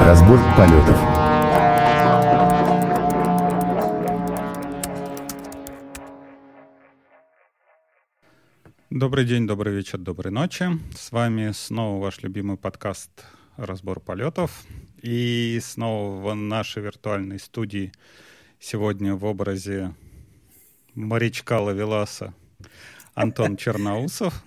Разбор полетов. Добрый день, добрый вечер, доброй ночи. С вами снова ваш любимый подкаст «Разбор полетов». И снова в нашей виртуальной студии сегодня в образе морячка Лавеласа Антон Черноусов.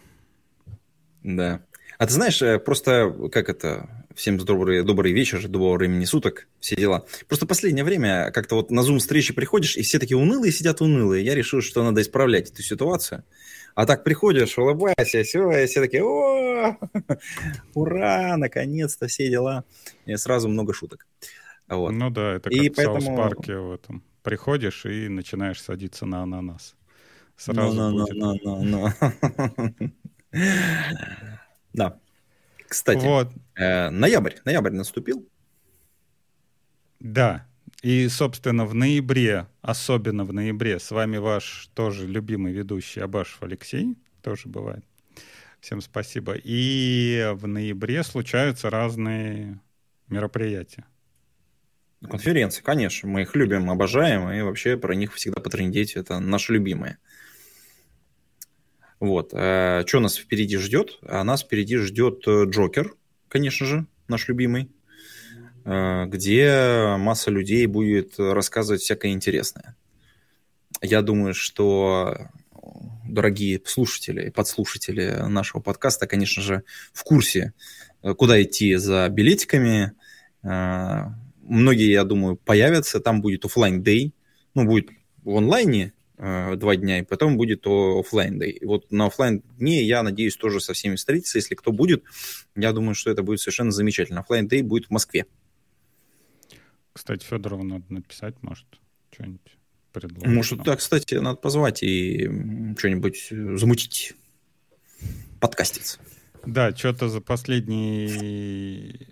Да. А ты знаешь, э, просто как это, всем добрый, добрый вечер, доброго времени суток, все дела. Просто последнее время как-то вот на зум-встречи приходишь, и все такие унылые сидят унылые. Я решил, что надо исправлять эту ситуацию. А так приходишь, улыбайся, все, и все такие, о, ура, наконец-то все дела. И сразу много шуток. Вот. Ну да, это как и в поэтому... парке в этом. Приходишь и начинаешь садиться на ананас. Сразу no, no, будет... no, no, no. Да. Кстати, вот. э, ноябрь, ноябрь наступил. Да. И, собственно, в ноябре, особенно в ноябре, с вами ваш тоже любимый ведущий Абашев Алексей, тоже бывает. Всем спасибо. И в ноябре случаются разные мероприятия. Конференции, конечно. Мы их любим, обожаем, и вообще про них всегда потрендеть. Это наши любимые. Вот. Э, что нас впереди ждет? А нас впереди ждет э, Джокер, конечно же, наш любимый, э, где масса людей будет рассказывать всякое интересное. Я думаю, что дорогие слушатели подслушатели нашего подкаста, конечно же, в курсе, куда идти за билетиками. Многие, я думаю, появятся. Там будет офлайн дей ну, будет в онлайне два дня, и потом будет офлайн дэй. И вот на офлайн дне я надеюсь тоже со всеми встретиться. Если кто будет, я думаю, что это будет совершенно замечательно. Офлайн дэй будет в Москве. Кстати, Федорову надо написать, может, что-нибудь предложить. Может, да, кстати, надо позвать и что-нибудь замутить, подкаститься. Да, что-то за последний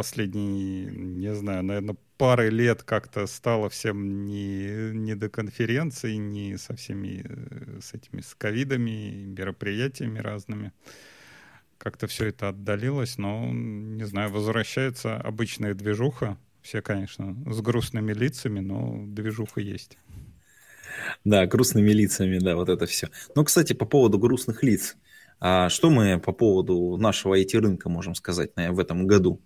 последние, не знаю, наверное, пары лет как-то стало всем не, не до конференций, не со всеми э, с этими с ковидами, мероприятиями разными. Как-то все это отдалилось, но, не знаю, возвращается обычная движуха. Все, конечно, с грустными лицами, но движуха есть. Да, грустными лицами, да, вот это все. Ну, кстати, по поводу грустных лиц. А что мы по поводу нашего IT-рынка можем сказать в этом году?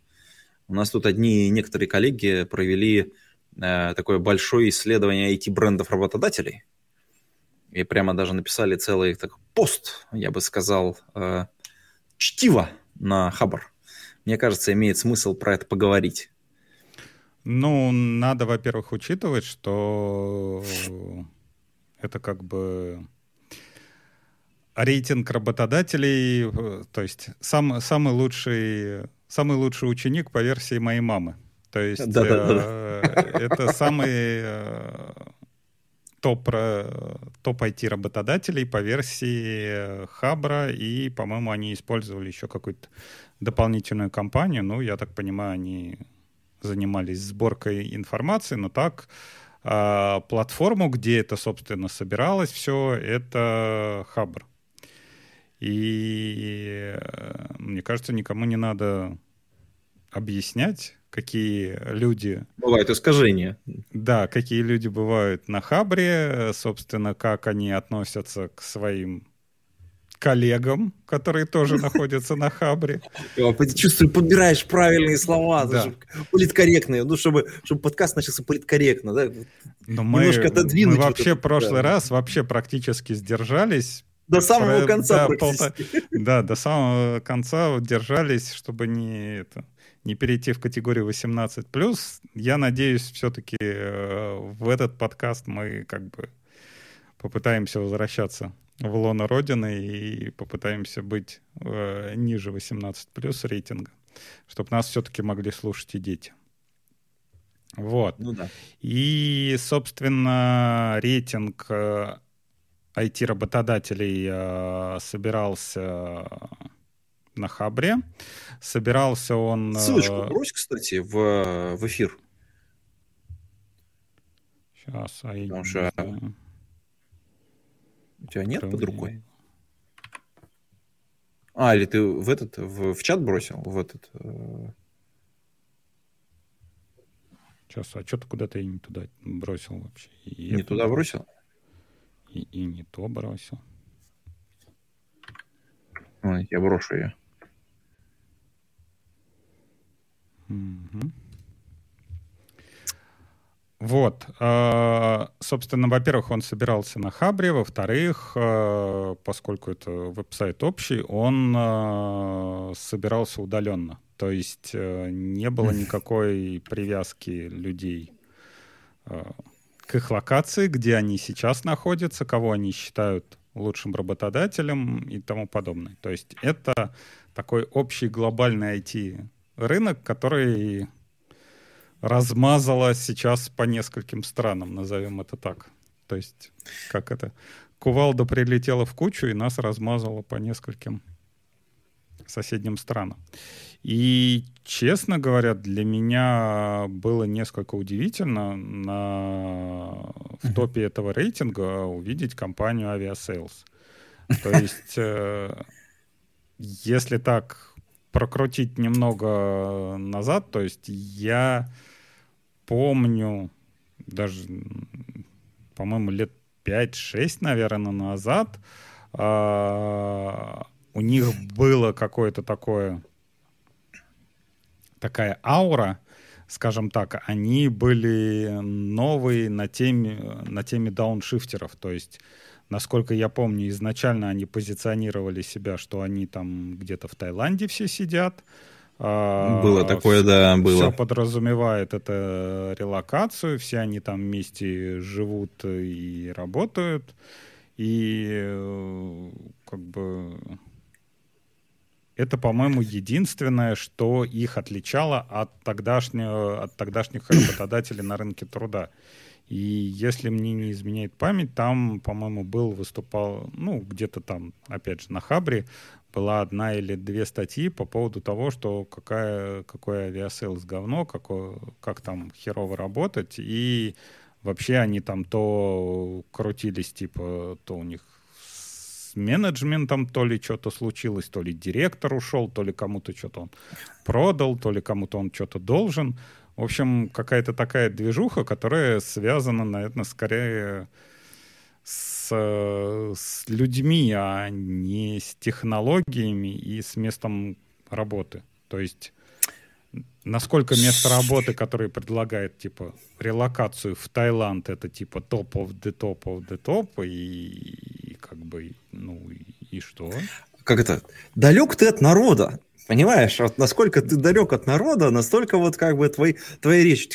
У нас тут одни некоторые коллеги провели э, такое большое исследование IT-брендов работодателей. И прямо даже написали целый так, пост, я бы сказал, э, чтиво на Хабар. Мне кажется, имеет смысл про это поговорить. Ну, надо, во-первых, учитывать, что это как бы рейтинг работодателей, э, то есть сам, самый лучший самый лучший ученик по версии моей мамы. То есть да, да, да. Э, это самый э, топ, топ IT работодателей по версии Хабра, и, по-моему, они использовали еще какую-то дополнительную компанию. Ну, я так понимаю, они занимались сборкой информации, но так а, платформу, где это, собственно, собиралось все, это Хабр. И мне кажется, никому не надо объяснять, какие люди... Бывают искажения. Да, какие люди бывают на Хабре, собственно, как они относятся к своим коллегам, которые тоже находятся на Хабре. Чувствую, подбираешь правильные слова, да. политкорректные, ну, чтобы, чтобы подкаст начался политкорректно, да? Но мы, мы вообще в прошлый да. раз вообще практически сдержались, до самого Про, конца да, полта... да, до самого конца держались, чтобы не, это, не перейти в категорию 18+. Я надеюсь, все-таки э, в этот подкаст мы как бы попытаемся возвращаться в лоно Родины и попытаемся быть э, ниже 18+, рейтинга, чтобы нас все-таки могли слушать и дети. Вот. Ну, да. И, собственно, рейтинг э, IT-работодателей э, собирался на Хабре. Собирался он... Э, Ссылочку брось, кстати, в, в эфир. Сейчас, а Потому что... У тебя нет под рукой? А, или ты в этот, в, в чат бросил? В этот... Э... Сейчас, а что-то куда-то я не туда бросил вообще. И не туда бросил? И, и не то бросил. Ой, я брошу ее. Угу. Вот, э, собственно, во-первых, он собирался на Хабре, во-вторых, э, поскольку это веб-сайт общий, он э, собирался удаленно. То есть не было никакой привязки людей к их локации, где они сейчас находятся, кого они считают лучшим работодателем и тому подобное. То есть это такой общий глобальный IT-рынок, который размазала сейчас по нескольким странам, назовем это так. То есть, как это? Кувалда прилетела в кучу и нас размазала по нескольким соседним странам. И, честно говоря, для меня было несколько удивительно на, в топе этого рейтинга увидеть компанию Aviasales. То есть, э, если так прокрутить немного назад, то есть я помню, даже, по-моему, лет 5-6, наверное, назад, а, у них было какое-то такое, такая аура, скажем так, они были новые на теме, на теме дауншифтеров, то есть Насколько я помню, изначально они позиционировали себя, что они там где-то в Таиланде все сидят, а, было такое, все, да, было. Все подразумевает это релокацию, все они там вместе живут и работают, и э, как бы это, по-моему, единственное, что их отличало от, тогдашнего, от тогдашних работодателей на рынке труда. И если мне не изменяет память, там, по-моему, был, выступал, ну, где-то там, опять же, на Хабре, была одна или две статьи по поводу того, что какая, какое Aviasales говно, какое, как там херово работать, и вообще они там то крутились, типа, то у них менеджментом то ли что-то случилось, то ли директор ушел, то ли кому-то что-то он продал, то ли кому-то он что-то должен. В общем, какая-то такая движуха, которая связана, наверное, скорее с, с людьми, а не с технологиями и с местом работы. То есть насколько место работы, которое предлагает, типа, релокацию в Таиланд, это, типа, топ of the top of the top, и, бы, ну, и, что? Как это? Далек ты от народа. Понимаешь, вот насколько ты далек от народа, настолько вот как бы твои, твои речи.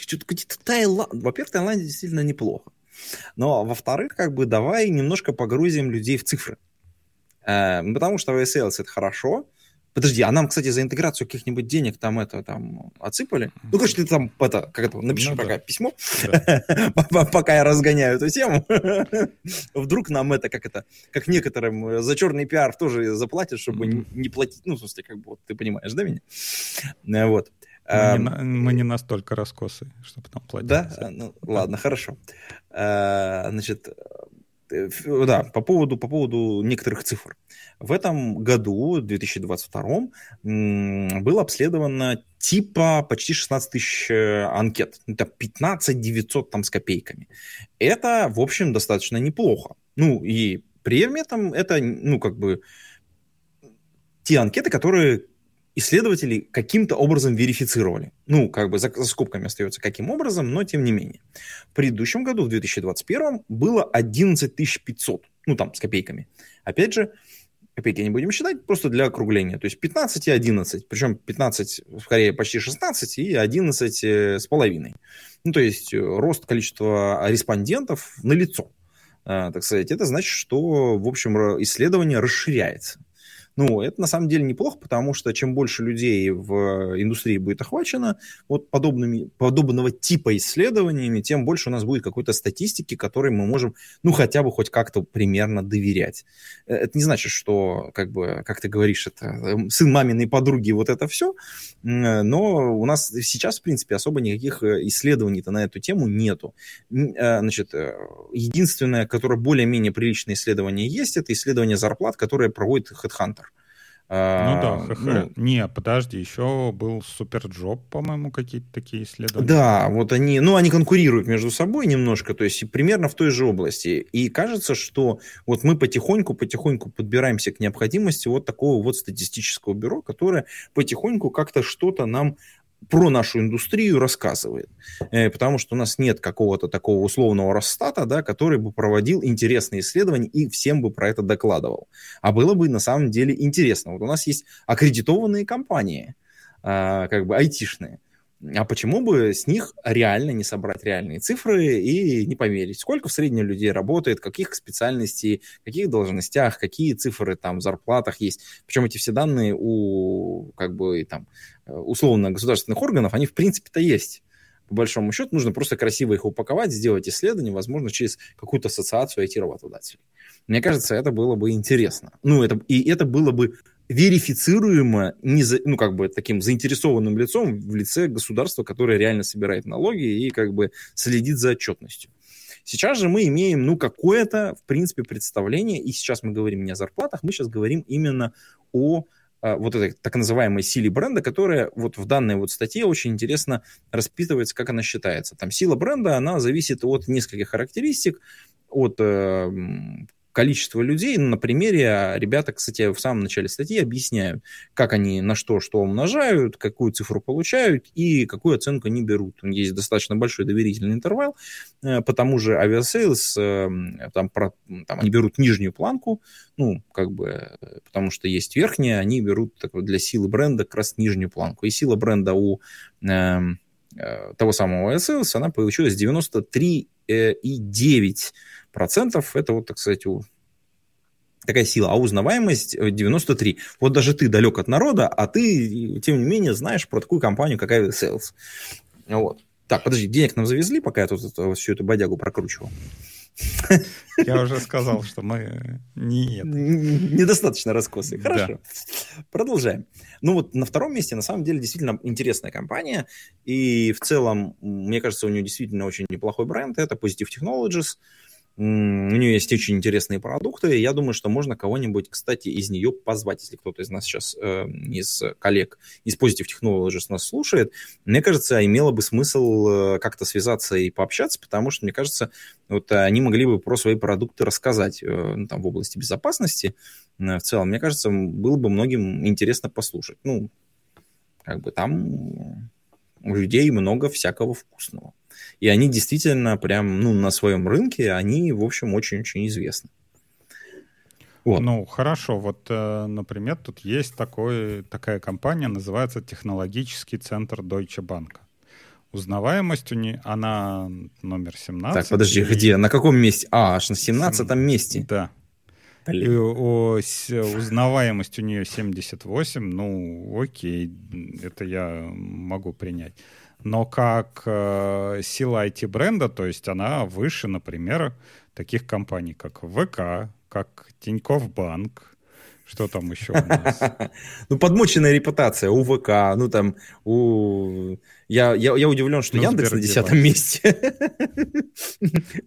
Таиланд. Во-первых, Таиланд действительно неплохо. Но, во-вторых, как бы давай немножко погрузим людей в цифры. Э, потому что VSLS это хорошо. Подожди, а нам, кстати, за интеграцию каких-нибудь денег там это там отсыпали? Ну, конечно, ты там это, как это, напиши ну, пока да. письмо, да. пока я разгоняю эту тему. Вдруг нам это, как это, как некоторым за черный пиар тоже заплатят, чтобы не платить, ну, в смысле, как бы, вот, ты понимаешь, да, меня? Э, вот. Мы не, мы не настолько раскосы, чтобы там платить. Да? Ну, ладно, хорошо. Э, значит, да, по поводу, по поводу некоторых цифр. В этом году, 2022, было обследовано типа почти 16 тысяч э, анкет. Это 15 900 там с копейками. Это, в общем, достаточно неплохо. Ну, и при этом это, ну, как бы, те анкеты, которые исследователи каким-то образом верифицировали. Ну, как бы за, за скобками остается каким образом, но тем не менее. В предыдущем году, в 2021, было 11 500, ну, там, с копейками. Опять же, копейки не будем считать, просто для округления. То есть 15 и 11, причем 15, скорее, почти 16 и 11 э, с половиной. Ну, то есть э, рост количества респондентов на лицо. Э, так сказать, это значит, что, в общем, исследование расширяется. Ну, это на самом деле неплохо, потому что чем больше людей в индустрии будет охвачено вот подобными, подобного типа исследованиями, тем больше у нас будет какой-то статистики, которой мы можем, ну, хотя бы хоть как-то примерно доверять. Э, это не значит, что, как бы, как ты говоришь, это эм, сын маминой подруги, вот это все, но у нас сейчас, в принципе, особо никаких э, исследований-то на эту тему нету. Э, значит, единственное, которое более-менее приличное исследование есть, это исследование зарплат, которое проводит HeadHunter. А, ну да, HH. Ну, не, подожди, еще был SuperJob, по-моему, какие-то такие исследования. Да, вот они, ну, они конкурируют между собой немножко, то есть примерно в той же области. И кажется, что вот мы потихоньку, потихоньку подбираемся к необходимости вот такого вот статистического бюро, которое потихоньку как-то что-то нам про нашу индустрию рассказывает. Э, потому что у нас нет какого-то такого условного Росстата, да, который бы проводил интересные исследования и всем бы про это докладывал. А было бы на самом деле интересно. Вот у нас есть аккредитованные компании, а, как бы айтишные. А почему бы с них реально не собрать реальные цифры и не померить, сколько в среднем людей работает, каких специальностей, каких должностях, какие цифры там в зарплатах есть. Причем эти все данные у как бы там условно государственных органов, они в принципе-то есть. По большому счету нужно просто красиво их упаковать, сделать исследование, возможно, через какую-то ассоциацию IT-работодателей. Мне кажется, это было бы интересно. Ну, это, и это было бы верифицируемо не за, ну, как бы таким заинтересованным лицом в лице государства, которое реально собирает налоги и как бы следит за отчетностью. Сейчас же мы имеем, ну, какое-то, в принципе, представление, и сейчас мы говорим не о зарплатах, мы сейчас говорим именно о а, вот этой так называемой силе бренда, которая вот в данной вот статье очень интересно рассчитывается, как она считается. Там сила бренда, она зависит от нескольких характеристик, от э, количество людей. На примере а, ребята, кстати, в самом начале статьи объясняют, как они на что что умножают, какую цифру получают и какую оценку они берут. Есть достаточно большой доверительный интервал. Э, по тому же Aviasales, э, там, там они берут нижнюю планку, ну, как бы, потому что есть верхняя, они берут так, для силы бренда как раз нижнюю планку. И сила бренда у э, того самого Aviasales, она получилась 93,9 процентов. Это вот, так сказать, у такая сила, а узнаваемость 93. Э, вот даже ты далек от народа, а ты, тем не менее, знаешь про такую компанию, как Aviasales. Вот. Так, подожди, денег нам завезли, пока я тут это, всю эту бодягу прокручивал? Я уже сказал, что мы нет. Недостаточно раскосы. Хорошо. Да. Продолжаем. Ну вот на втором месте, на самом деле, действительно интересная компания. И в целом, мне кажется, у нее действительно очень неплохой бренд. Это Positive Technologies. У нее есть очень интересные продукты. Я думаю, что можно кого-нибудь, кстати, из нее позвать, если кто-то из нас сейчас, э, из коллег из Positive Technologies нас слушает. Мне кажется, имело бы смысл э, как-то связаться и пообщаться, потому что, мне кажется, вот они могли бы про свои продукты рассказать э, ну, там, в области безопасности. Э, в целом, мне кажется, было бы многим интересно послушать. Ну, как бы там у людей много всякого вкусного. И они действительно прям, ну, на своем рынке, они, в общем, очень-очень известны. Вот. Ну, хорошо. Вот, э, например, тут есть такой, такая компания, называется Технологический центр Deutsche Bank. Узнаваемость у нее, она номер 17. Так, подожди, и... где? На каком месте? А, аж на 17 Сем... месте. Да. И о, узнаваемость у нее 78, ну, окей, это я могу принять но как э, сила IT-бренда, то есть она выше, например, таких компаний, как ВК, как Тинькофф Банк, что там еще у нас? Ну, подмоченная репутация у ВК, ну там у... Я, я, я удивлен, что ну, Яндекс на десятом месте.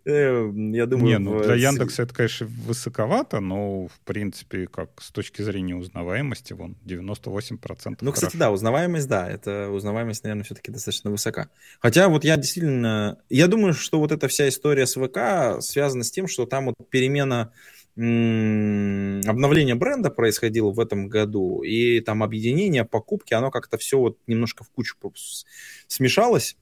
Э, я думаю... Не, ну для Яндекса это, конечно, высоковато, но, в принципе, как с точки зрения узнаваемости, вон, 98%. Ну, кстати, да, узнаваемость, да, это узнаваемость, наверное, все-таки достаточно высока. Хотя вот я действительно... Я думаю, что вот эта вся история с ВК связана с тем, что там вот перемена обновление бренда происходило в этом году, и там объединение, покупки, оно как-то все вот немножко в кучу смешалось.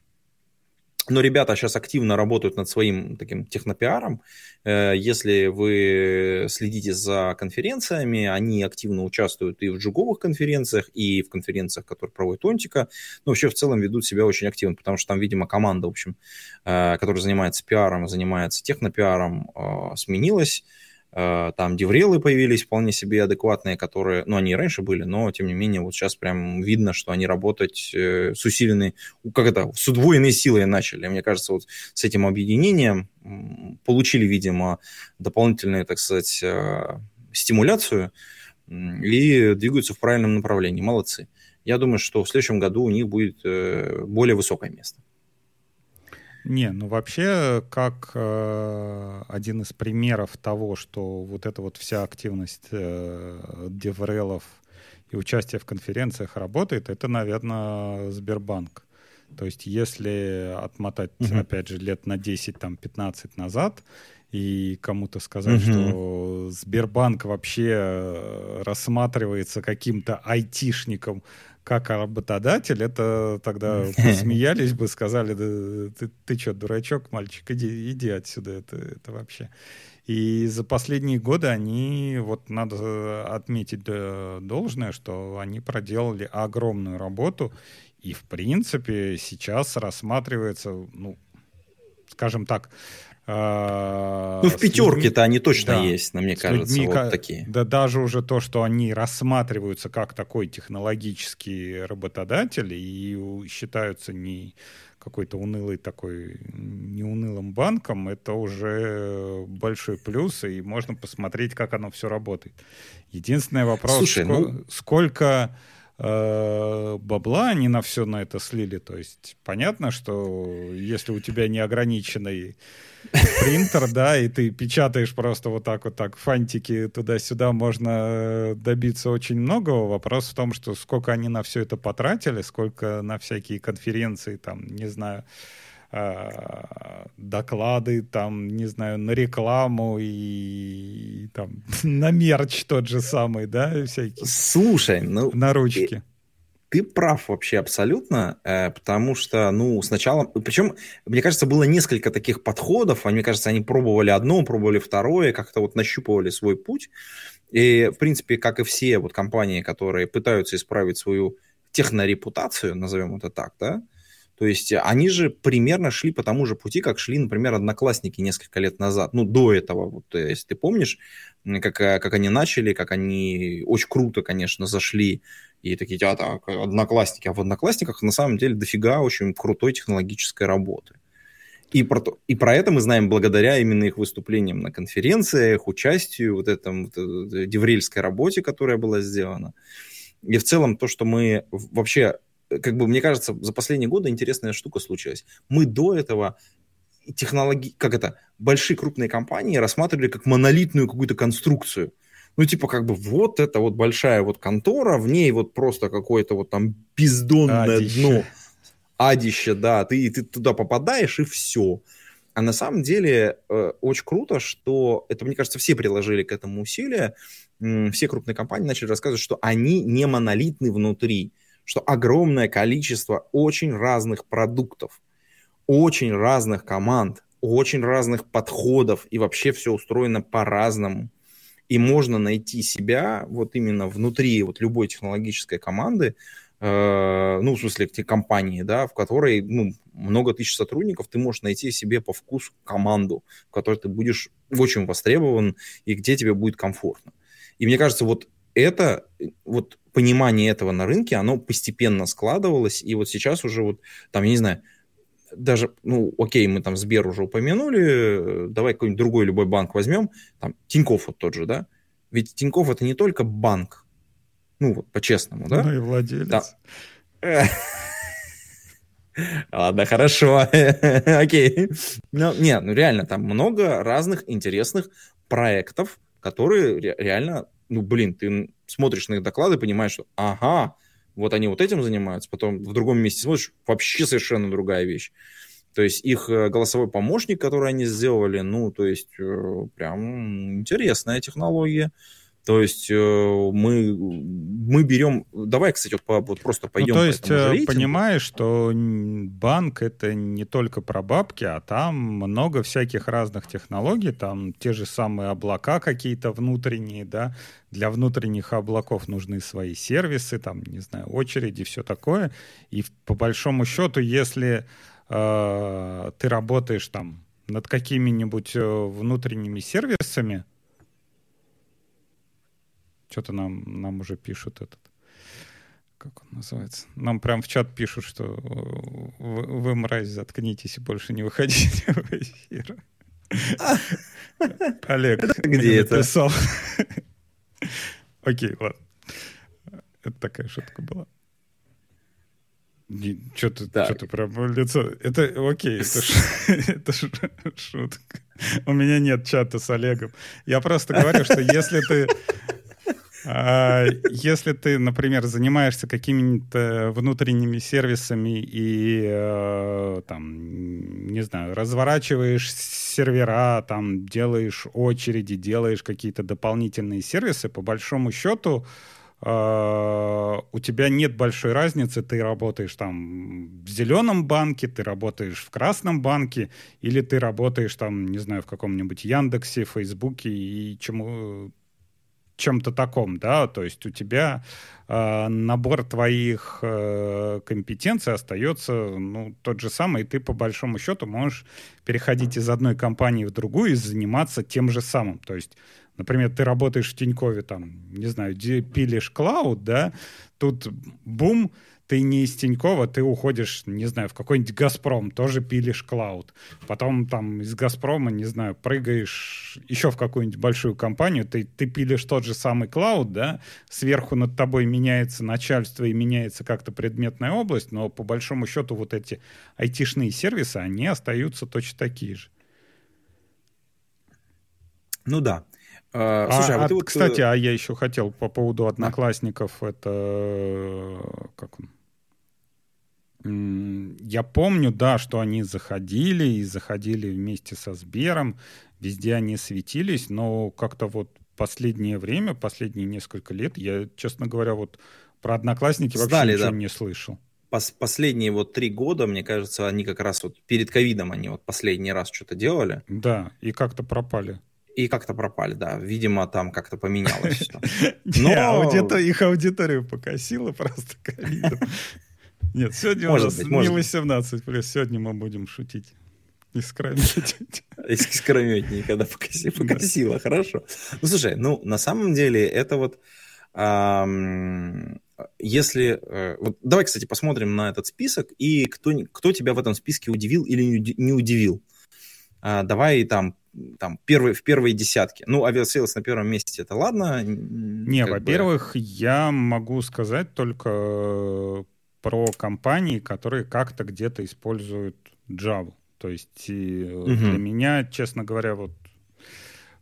Но ребята сейчас активно работают над своим таким технопиаром. Э, если вы следите за конференциями, они активно участвуют и в джуговых конференциях, и в конференциях, которые проводит Онтика. Ну, вообще в целом ведут себя очень активно, потому что там, видимо, команда, в общем, э, которая занимается пиаром, занимается технопиаром, э, сменилась там деврелы появились вполне себе адекватные, которые, ну, они и раньше были, но, тем не менее, вот сейчас прям видно, что они работать э, с усиленной, как это, с удвоенной силой начали. Мне кажется, вот с этим объединением получили, видимо, дополнительную, так сказать, э, стимуляцию и двигаются в правильном направлении. Молодцы. Я думаю, что в следующем году у них будет более высокое место. Не, ну вообще, как э, один из примеров того, что вот эта вот вся активность э, деврелов и участие в конференциях работает, это, наверное, Сбербанк. То есть если отмотать, угу. опять же, лет на 10, там, 15 назад, и кому-то сказать, угу. что Сбербанк вообще э, рассматривается каким-то айтишником как работодатель, это тогда смеялись бы, сказали, да, ты, ты что, дурачок, мальчик, иди, иди отсюда, это, это вообще. И за последние годы они, вот надо отметить должное, что они проделали огромную работу, и в принципе сейчас рассматривается, ну, скажем так, ну, в пятерке-то они точно да, есть, на мне кажется, людьми, вот такие. Да даже уже то, что они рассматриваются как такой технологический работодатель и считаются не какой-то унылый такой, не унылым банком, это уже большой плюс, и можно посмотреть, как оно все работает. Единственный вопрос, Слушай, сколько, ну... сколько э, бабла они на все на это слили. То есть понятно, что если у тебя неограниченный принтер, да, и ты печатаешь просто вот так вот так фантики туда-сюда, можно э, добиться очень многого. Вопрос в том, что сколько они на все это потратили, сколько на всякие конференции, там, не знаю, э, доклады, там, не знаю, на рекламу и, и там на мерч тот же самый, да, всякие. Слушай, ну... На ручки ты прав вообще абсолютно, э, потому что, ну, сначала... Причем, мне кажется, было несколько таких подходов. Мне кажется, они пробовали одно, пробовали второе, как-то вот нащупывали свой путь. И, в принципе, как и все вот компании, которые пытаются исправить свою технорепутацию, назовем это так, да, то есть они же примерно шли по тому же пути, как шли, например, одноклассники несколько лет назад. Ну, до этого, вот, если ты помнишь, как, как они начали, как они очень круто, конечно, зашли и такие, а так, одноклассники. А в одноклассниках на самом деле дофига очень крутой технологической работы. И про, то, и про это мы знаем благодаря именно их выступлениям на конференциях, участию, вот этом вот, э, деврельской работе, которая была сделана. И в целом то, что мы вообще как бы, мне кажется, за последние годы интересная штука случилась. Мы до этого технологии, как это, большие крупные компании рассматривали как монолитную какую-то конструкцию. Ну, типа, как бы, вот это вот большая вот контора, в ней вот просто какое-то вот там бездонное Адище. дно. Адище, да, ты, ты туда попадаешь и все. А на самом деле э, очень круто, что это, мне кажется, все приложили к этому усилия. Все крупные компании начали рассказывать, что они не монолитны внутри что огромное количество очень разных продуктов, очень разных команд, очень разных подходов, и вообще все устроено по-разному. И можно найти себя вот именно внутри вот любой технологической команды, э, ну, в смысле, компании, да, в которой ну, много тысяч сотрудников, ты можешь найти себе по вкусу команду, в которой ты будешь очень востребован и где тебе будет комфортно. И мне кажется, вот это, вот понимание этого на рынке, оно постепенно складывалось, и вот сейчас уже вот, там, я не знаю, даже, ну, окей, мы там Сбер уже упомянули, давай какой-нибудь другой любой банк возьмем, там, Тинькофф вот тот же, да? Ведь Тинькофф это не только банк, ну, вот, по-честному, да? Ну, и владелец. Да. Ладно, хорошо, окей. Ну, нет, ну реально, там много разных интересных проектов, которые реально ну, блин, ты смотришь на их доклады, понимаешь, что ага, вот они вот этим занимаются, потом в другом месте смотришь, вообще совершенно другая вещь. То есть их э, голосовой помощник, который они сделали, ну, то есть э, прям интересная технология. То есть э, мы, мы берем... Давай, кстати, вот, вот просто пойдем ну, то есть по понимаешь, что банк — это не только про бабки, а там много всяких разных технологий, там те же самые облака какие-то внутренние, да, для внутренних облаков нужны свои сервисы, там, не знаю, очереди, все такое. И по большому счету, если э, ты работаешь там над какими-нибудь внутренними сервисами, что-то нам, нам уже пишут этот как он называется? Нам прям в чат пишут, что вы, вы мразь, заткнитесь и больше не выходите в эфир. Олег где это написал. Окей, ладно. Это такая шутка была. Что-то, что-то прям лицо. Это окей, это, это шутка. У меня нет чата с Олегом. Я просто говорю, что если ты если ты, например, занимаешься какими-то внутренними сервисами и э, там, не знаю, разворачиваешь сервера, там делаешь очереди, делаешь какие-то дополнительные сервисы, по большому счету э, у тебя нет большой разницы, ты работаешь там в зеленом банке, ты работаешь в красном банке, или ты работаешь там, не знаю, в каком-нибудь Яндексе, Фейсбуке и чему чем-то таком, да, то есть у тебя э, набор твоих э, компетенций остается, ну, тот же самый, и ты по большому счету можешь переходить из одной компании в другую и заниматься тем же самым, то есть Например, ты работаешь в Тинькове, там, не знаю, пилишь клауд, да, тут бум, ты не из Тинькова, ты уходишь, не знаю, в какой-нибудь «Газпром», тоже пилишь клауд. Потом там из «Газпрома», не знаю, прыгаешь еще в какую-нибудь большую компанию, ты, ты пилишь тот же самый клауд, да, сверху над тобой меняется начальство и меняется как-то предметная область, но по большому счету вот эти айтишные сервисы, они остаются точно такие же. Ну да. А, а, Слушай, а, а вот, кстати, вот... а я еще хотел по поводу одноклассников, это как он? Я помню, да, что они заходили и заходили вместе со Сбером, везде они светились, но как-то вот последнее время, последние несколько лет, я, честно говоря, вот про Одноклассники вообще Знали, ничего да. не слышал. Пос последние вот три года, мне кажется, они как раз вот перед ковидом они вот последний раз что-то делали. Да, и как-то пропали. И как-то пропали, да. Видимо, там как-то поменялось все. Но... Их аудиторию покосило просто ковидом. Нет, сегодня может у нас быть, не 18 плюс, сегодня мы будем шутить. Искрометнить. Искрометнее, когда покоси, покосило, хорошо. Ну, слушай, ну, на самом деле, это вот... если... Э, вот давай, кстати, посмотрим на этот список, и кто, кто тебя в этом списке удивил или не удивил. А, давай там там первые, в первые десятки. Ну, Aviasales на первом месте, это ладно? Не, во-первых, бы... я могу сказать только про компании, которые как-то где-то используют Java. То есть угу. для меня, честно говоря, вот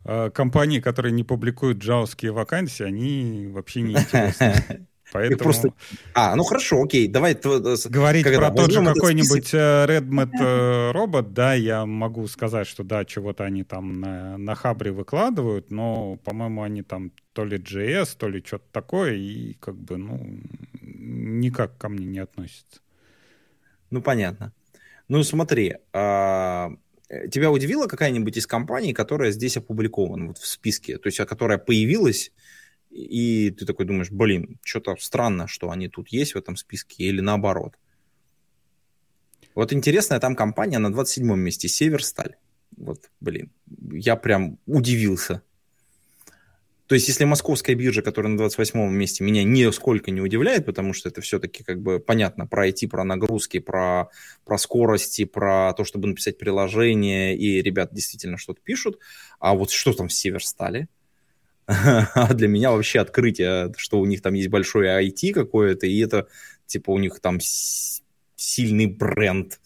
э, компании, которые не публикуют джавские вакансии, они вообще не интересны. Поэтому... Просто... А, ну хорошо, окей, давай... Говорить про тот же какой-нибудь э, Redmond э, робот, да, я могу сказать, что да, чего-то они там на, на Хабре выкладывают, но, по-моему, они там то ли JS, то ли что-то такое, и как бы, ну, никак ко мне не относится. Ну, понятно. Ну, смотри, а, тебя удивила какая-нибудь из компаний, которая здесь опубликована вот в списке, то есть, которая появилась и ты такой думаешь, блин, что-то странно, что они тут есть в этом списке, или наоборот. Вот интересная там компания на 27-м месте, Северсталь. Вот, блин, я прям удивился. То есть, если московская биржа, которая на 28-м месте, меня нисколько не удивляет, потому что это все-таки как бы понятно про IT, про нагрузки, про, про скорости, про то, чтобы написать приложение, и ребят действительно что-то пишут. А вот что там в Северстале? а для меня вообще открытие, что у них там есть большой IT какое-то, и это, типа, у них там сильный бренд.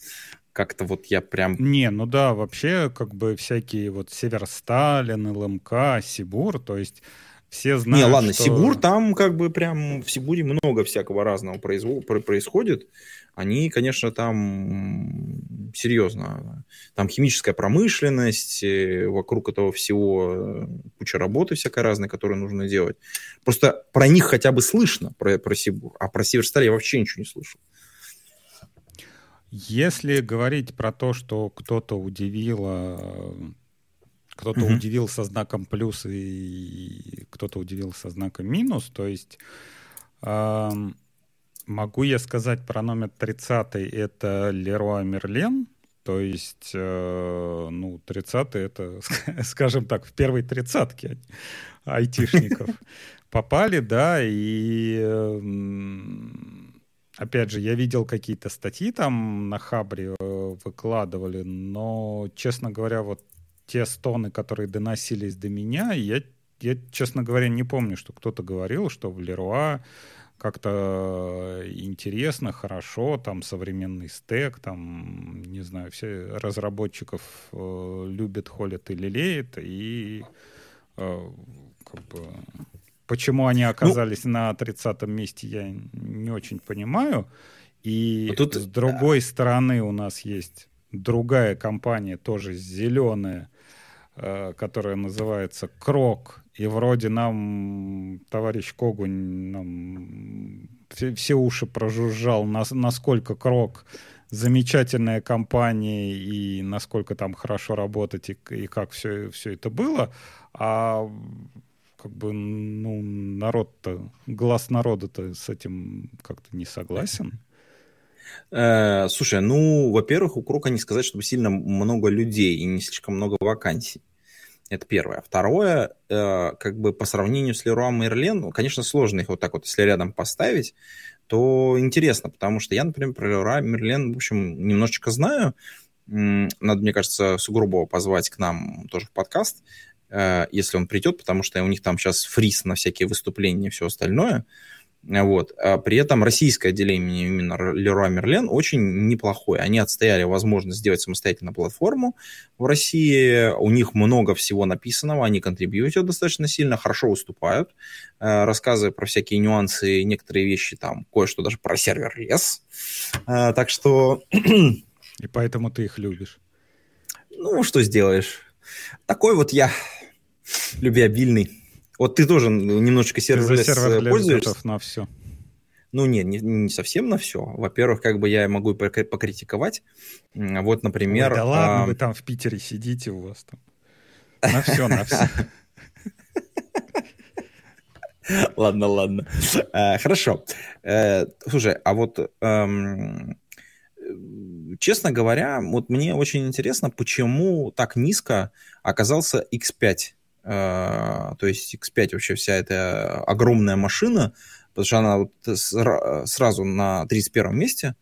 Как-то вот я прям... Не, ну да, вообще, как бы всякие вот Северсталин, ЛМК, Сибур, то есть все знают, Не, ладно, что... Сибур, там как бы прям в Сибуре много всякого разного произвол... происходит они, конечно, там серьезно. Там химическая промышленность, э, вокруг этого всего э, куча работы всякой разной, которую нужно делать. Просто про них хотя бы слышно, про, про Сибур, а про Северсталь я вообще ничего не слышал. Если говорить про то, что кто-то удивил, кто-то угу. удивил со знаком плюс и кто-то удивил со знаком минус, то есть Могу я сказать про номер 30 это Леруа Мерлен, то есть, э, ну, 30 это, скажем так, в первой тридцатке айтишников попали, да, и опять же, я видел какие-то статьи там на Хабре э, выкладывали, но, честно говоря, вот те стоны, которые доносились до меня, я, я честно говоря, не помню, что кто-то говорил, что в Леруа как-то интересно, хорошо, там современный стек, там, не знаю, все разработчиков э, любят, холят и лелеют, и э, как бы почему они оказались ну, на 30 месте, я не очень понимаю. И а тут... с другой стороны у нас есть другая компания, тоже зеленая, э, которая называется Крок. И вроде нам товарищ Когунь нам все, все уши прожужжал, нас, насколько Крок замечательная компания и насколько там хорошо работать и, и как все, все это было. А как бы, ну, народ-то, глаз народа-то с этим как-то не согласен. Э, слушай, ну, во-первых, у Крока не сказать, чтобы сильно много людей и не слишком много вакансий. Это первое. Второе, э, как бы по сравнению с Леруа Мерлен, ну, конечно, сложно их вот так вот, если рядом поставить, то интересно, потому что я, например, про Леруа Мерлен, в общем, немножечко знаю. Надо, мне кажется, Сугрубова позвать к нам тоже в подкаст, если он придет, потому что у них там сейчас фриз на всякие выступления и все остальное. Вот. А при этом российское отделение именно Leroy Merlin очень неплохое. Они отстояли возможность сделать самостоятельно платформу в России. У них много всего написанного, они контрибьютят достаточно сильно, хорошо выступают, э, рассказывая про всякие нюансы, некоторые вещи там, кое-что даже про сервер лес. Э, так что... И поэтому ты их любишь. Ну, что сделаешь. Такой вот я любвеобильный. Вот ты тоже немножечко serverless, serverless пользуешься? готов на все. Ну, нет, не, не совсем на все. Во-первых, как бы я могу покритиковать. Вот, например... Ой, да ладно, а... вы там в Питере сидите, у вас там. На все, на все. Ладно, ладно. А, хорошо. Э, слушай, а вот эм, честно говоря, вот мне очень интересно, почему так низко оказался X5 а, то есть X5 вообще вся эта огромная машина, потому что она вот сразу на 31 месте,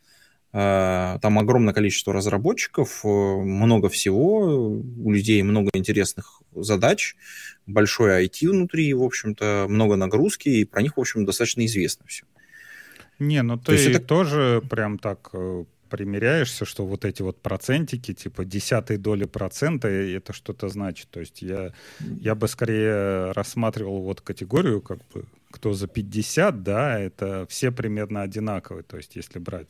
а, там огромное количество разработчиков, э, много всего, у людей много интересных задач, большой IT внутри, в общем-то, много нагрузки, и про них, в общем, достаточно известно все. Не, ну ты То есть это... тоже прям так э, примеряешься, что вот эти вот процентики, типа десятой доли процента, это что-то значит. То есть я, я бы скорее рассматривал вот категорию, как бы, кто за 50, да, это все примерно одинаковые. То есть если брать,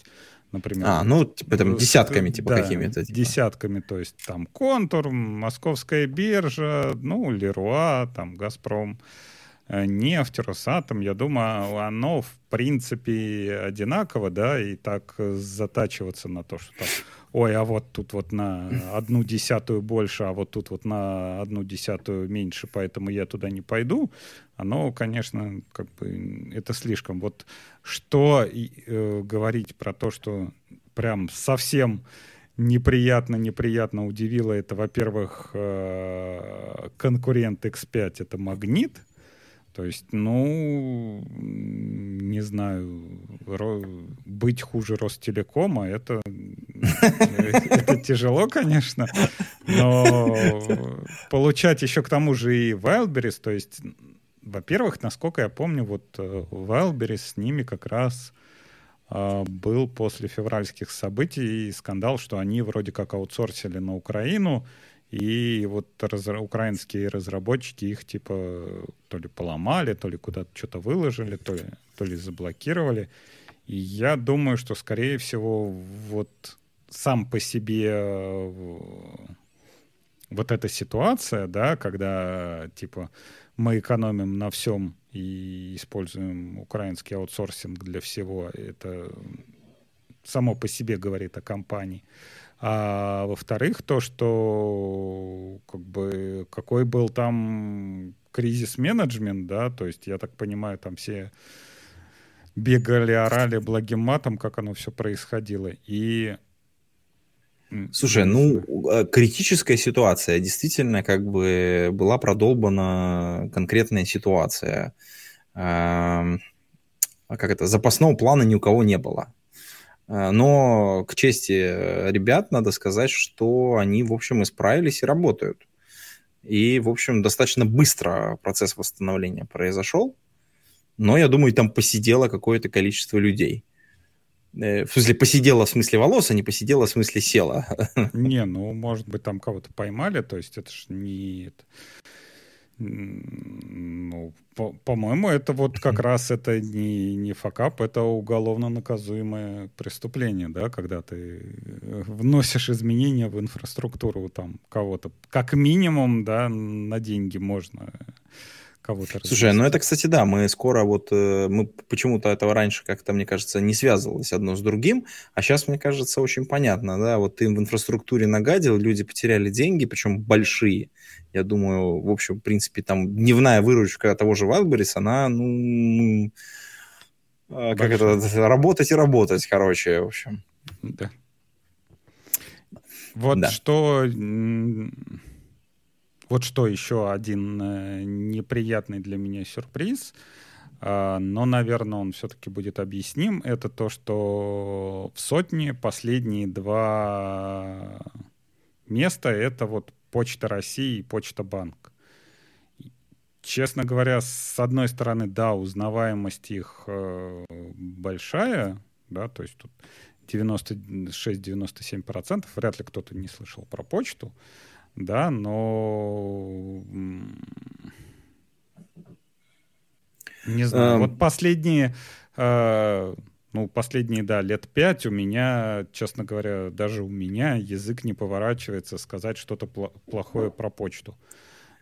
например... А, ну, типа там десятками, типа да, какими-то. Типа. Десятками, то есть там Контур, Московская биржа, ну, Леруа, там, Газпром. Э, нефть, Росатом, я думаю, оно в принципе одинаково, да, и так затачиваться на то, что там, ой, а вот тут вот на одну десятую больше, а вот тут вот на одну десятую меньше, поэтому я туда не пойду, оно, конечно, как бы это слишком. Вот что э, говорить про то, что прям совсем неприятно, неприятно удивило это, во-первых, э, конкурент X5 это Магнит, то есть, ну, не знаю, быть хуже Ростелекома, это, это тяжело, конечно, но получать еще к тому же и Wildberries, то есть, во-первых, насколько я помню, вот э, Wildberries с ними как раз а, был после февральских событий скандал, что они вроде как аутсорсили на Украину, и вот раз, украинские разработчики их типа то ли поломали, то ли куда-то что-то выложили, то ли, то ли заблокировали. И я думаю, что, скорее всего, вот сам по себе э, вот эта ситуация, да, когда типа мы экономим на всем и используем украинский аутсорсинг для всего, это само по себе говорит о компании. А во-вторых, то, что как бы какой был там кризис-менеджмент, да, то есть я так понимаю, там все бегали, орали благим матом, как оно все происходило. И Слушай, ну, э, критическая ситуация. Действительно, как бы была продолбана конкретная ситуация. Как это? Запасного плана ни у кого не было. Э, но к чести ребят надо сказать, что они, в общем, исправились и работают. И, в общем, достаточно быстро процесс восстановления произошел. Но, я думаю, там посидело какое-то количество людей. Э, в смысле, посидело в смысле волос, а не посидело в смысле села. Не, ну, может быть, там кого-то поймали, то есть это же не... Ну, по- по-моему, это вот как раз это не, не факап, это уголовно наказуемое преступление, да, когда ты э, вносишь изменения в инфраструктуру там кого-то. Как минимум, да, на деньги можно кого-то Слушай, ну это, кстати, да, мы скоро вот, э, мы почему-то этого раньше как-то, мне кажется, не связывалось одно с другим, а сейчас, мне кажется, очень понятно, да, вот ты в инфраструктуре нагадил, люди потеряли деньги, причем большие, я думаю, в общем, в принципе, там дневная выручка того же Wildberries, она, ну, а, как это, работать и работать, короче, в общем. Да. Вот да. что вот что еще один э, неприятный для меня сюрприз, э, но, наверное, он все-таки будет объясним. Это то, что в сотне последние два места это вот Почта России и Почта Банк. Честно говоря, с одной стороны, да, узнаваемость их э, большая, да, то есть тут 96-97%, вряд ли кто-то не слышал про почту да, но не знаю, um... вот последние, э, ну, последние, да, лет пять у меня, честно говоря, даже у меня язык не поворачивается сказать что-то пл- плохое про почту.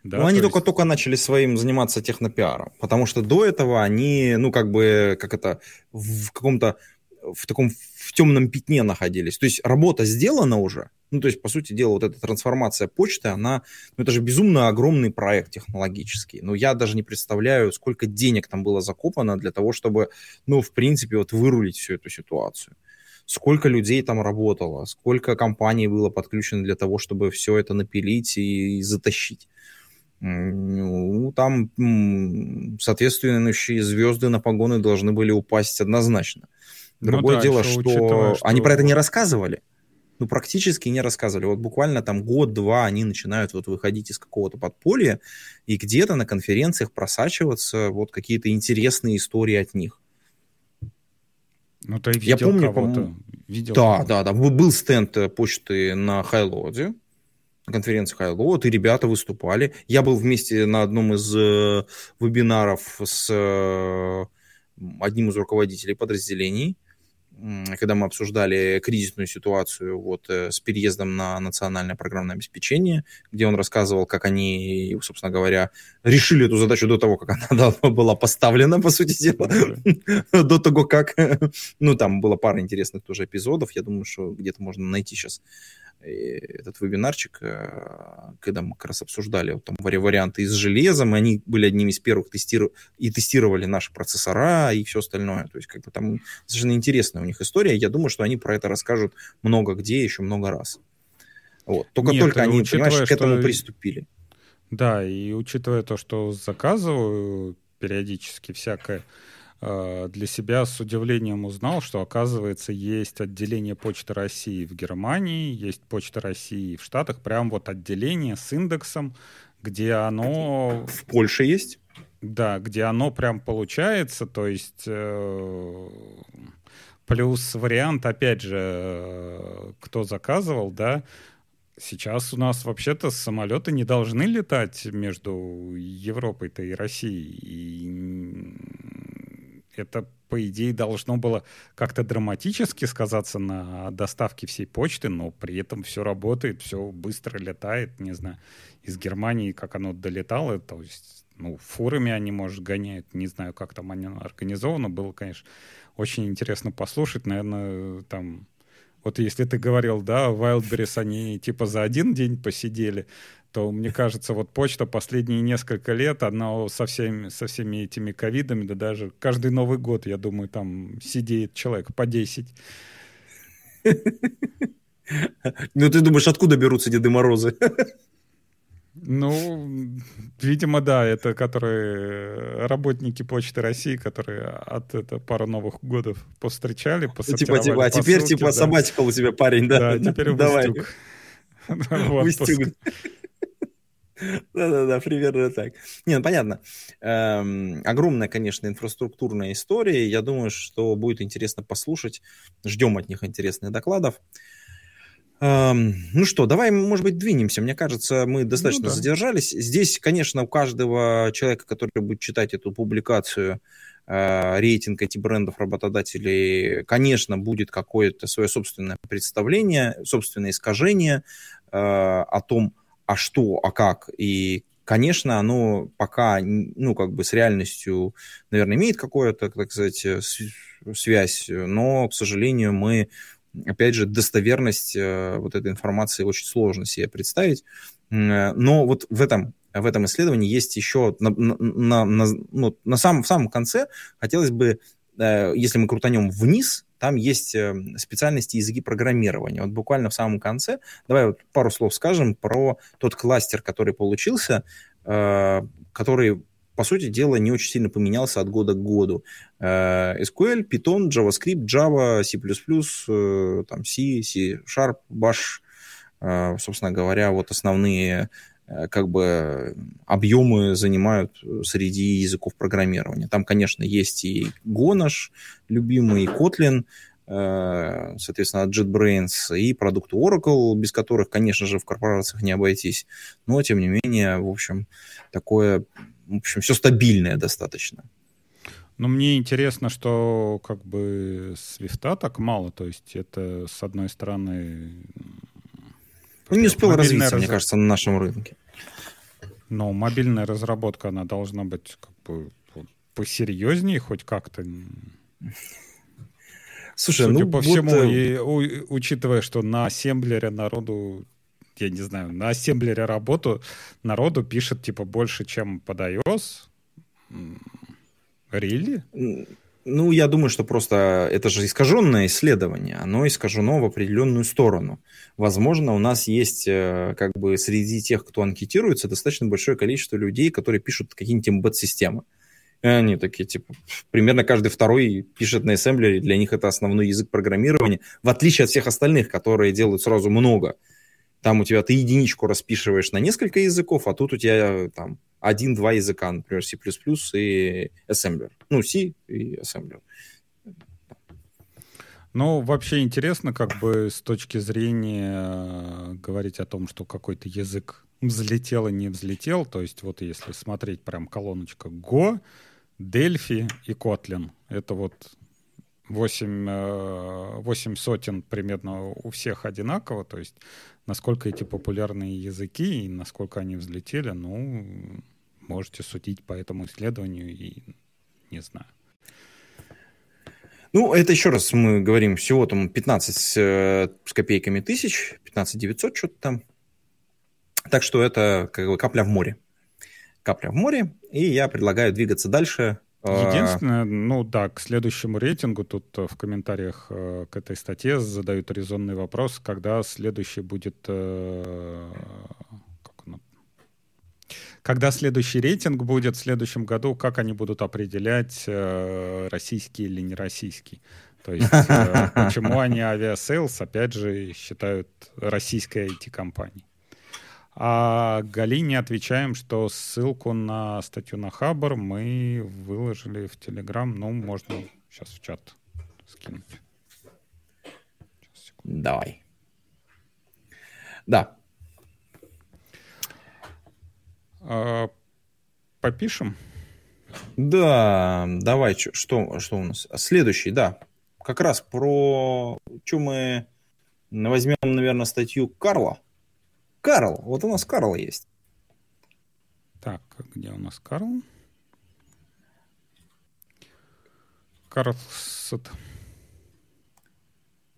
Да, ну, они только-только есть... начали своим заниматься технопиаром, потому что до этого они, ну, как бы, как это, в каком-то, в таком, в темном пятне находились. То есть работа сделана уже, ну, то есть, по сути дела, вот эта трансформация почты, она, ну, это же безумно огромный проект технологический. Ну, я даже не представляю, сколько денег там было закопано для того, чтобы, ну, в принципе, вот вырулить всю эту ситуацию. Сколько людей там работало, сколько компаний было подключено для того, чтобы все это напилить и, и затащить. Ну, там соответствующие звезды на погоны должны были упасть однозначно. Ну Другое ну, да, дело, что, что они про это не рассказывали ну, практически не рассказывали. Вот буквально там год-два они начинают вот выходить из какого-то подполья и где-то на конференциях просачиваться вот какие-то интересные истории от них. Ну, ты видел Я помню, кого-то? Видел да, да, да. Был стенд э, почты на Хайлоде, на конференции Хайлоуд, и ребята выступали. Я был вместе на одном из э, вебинаров с э, одним из руководителей подразделений когда мы обсуждали кризисную ситуацию вот э, с переездом на национальное программное обеспечение, где он рассказывал, как они, собственно говоря, решили эту задачу до того, как она была поставлена, по сути дела, до того, как... Ну, там было пара интересных тоже эпизодов, я думаю, что где-то можно найти сейчас этот вебинарчик, э, когда мы как раз обсуждали вот, там варианты из железа, мы они были одними из первых тестиров... и тестировали наши процессора и все остальное. То есть как бы там совершенно интересная у них история. Я думаю, что они про это расскажут много где, еще много раз. Вот. Только, Нет, только они, понимаешь, к этому приступили. Да, и учитывая то, что заказываю периодически всякое, Э, для себя с удивлением узнал, что, оказывается, есть отделение Почты России в Германии, есть Почта России в Штатах, прям вот отделение с индексом, где оно... В Польше есть? Да, где оно прям получается, то есть... Э, плюс вариант, опять же, э, кто заказывал, да, Сейчас у нас вообще-то самолеты не должны летать между Европой-то и Россией. И это, по идее, должно было как-то драматически сказаться на доставке всей почты, но при этом все работает, все быстро летает, не знаю, из Германии, как оно долетало, то есть, ну, фурами они, может, гоняют, не знаю, как там оно организовано, было, конечно, очень интересно послушать, наверное, там вот если ты говорил, да, Wildberries, они типа за один день посидели, то, мне кажется, вот почта последние несколько лет, она со всеми, со всеми этими ковидами, да даже каждый Новый год, я думаю, там сидит человек по 10. Ну, ты думаешь, откуда берутся Деды Морозы? Ну, видимо, да, это которые работники Почты России, которые от это пару новых годов повстречали, Типа, типа, а теперь типа да. сабатикал у тебя парень, да? Да, теперь Давай. Выстюг. Да-да-да, примерно так. Не, ну понятно. Эм, огромная, конечно, инфраструктурная история. Я думаю, что будет интересно послушать. Ждем от них интересных докладов. Ну что, давай, может быть, двинемся. Мне кажется, мы достаточно ну, да. задержались. Здесь, конечно, у каждого человека, который будет читать эту публикацию, э, рейтинг этих брендов работодателей, конечно, будет какое-то свое собственное представление, собственное искажение э, о том, а что, а как. И, конечно, оно пока, ну, как бы с реальностью, наверное, имеет какую-то, так сказать, связь, но, к сожалению, мы опять же, достоверность э, вот этой информации очень сложно себе представить. Э, но вот в этом, в этом исследовании есть еще на, на, на, ну, на самом, в самом конце хотелось бы, э, если мы крутанем вниз, там есть специальности языки программирования. Вот буквально в самом конце, давай вот пару слов скажем про тот кластер, который получился, который по сути дела, не очень сильно поменялся от года к году. Э, SQL, Python, JavaScript, Java, C++, э, там C, C Sharp, Bash, э, собственно говоря, вот основные как бы объемы занимают среди языков программирования. Там, конечно, есть и Go наш любимый, и Kotlin, соответственно, от JetBrains и продукты Oracle, без которых, конечно же, в корпорациях не обойтись. Но, тем не менее, в общем, такое в общем, все стабильное достаточно. Но мне интересно, что как бы свифта так мало, то есть это, с одной стороны... Ну, не успел развиться, раз... мне кажется, на нашем рынке. Но мобильная разработка, она должна быть как бы посерьезнее хоть как-то. Слушай, Судя ну, по всему, вот... и, у, учитывая, что на ассемблере народу я не знаю, на ассемблере работу народу пишет, типа, больше, чем под iOS. Really? Ну, я думаю, что просто это же искаженное исследование, оно искажено в определенную сторону. Возможно, у нас есть э, как бы среди тех, кто анкетируется, достаточно большое количество людей, которые пишут какие-нибудь эмбед-системы. Они такие, типа, примерно каждый второй пишет на ассемблере, для них это основной язык программирования, в отличие от всех остальных, которые делают сразу много. Там у тебя ты единичку распишиваешь на несколько языков, а тут у тебя там один-два языка, например, C++ и Assembler. Ну, C и Assembler. Ну, вообще интересно, как бы с точки зрения э, говорить о том, что какой-то язык взлетел и не взлетел. То есть вот если смотреть прям колоночка Go, Delphi и Kotlin. Это вот 8, 8 э, сотен примерно у всех одинаково. То есть Насколько эти популярные языки и насколько они взлетели, ну, можете судить по этому исследованию и не знаю. Ну, это еще раз мы говорим, всего там 15 с, копейками тысяч, 15 900 что-то там. Так что это как бы капля в море. Капля в море, и я предлагаю двигаться дальше Единственное, ну да, к следующему рейтингу тут э, в комментариях э, к этой статье задают резонный вопрос, когда следующий будет... Э, как он, когда следующий рейтинг будет в следующем году, как они будут определять, российский или не российский? То есть почему они Aviasales, опять же, считают российской IT-компанией? А Галине отвечаем, что ссылку на статью на Хабр мы выложили в Телеграм. Ну, можно сейчас в чат скинуть. Сейчас, Давай. Да. А, попишем? Да, давай, что, что у нас? Следующий, да. Как раз про... Что мы... Возьмем, наверное, статью Карла. Карл. Вот у нас Карл есть. Так, где у нас Карл? Карлсет.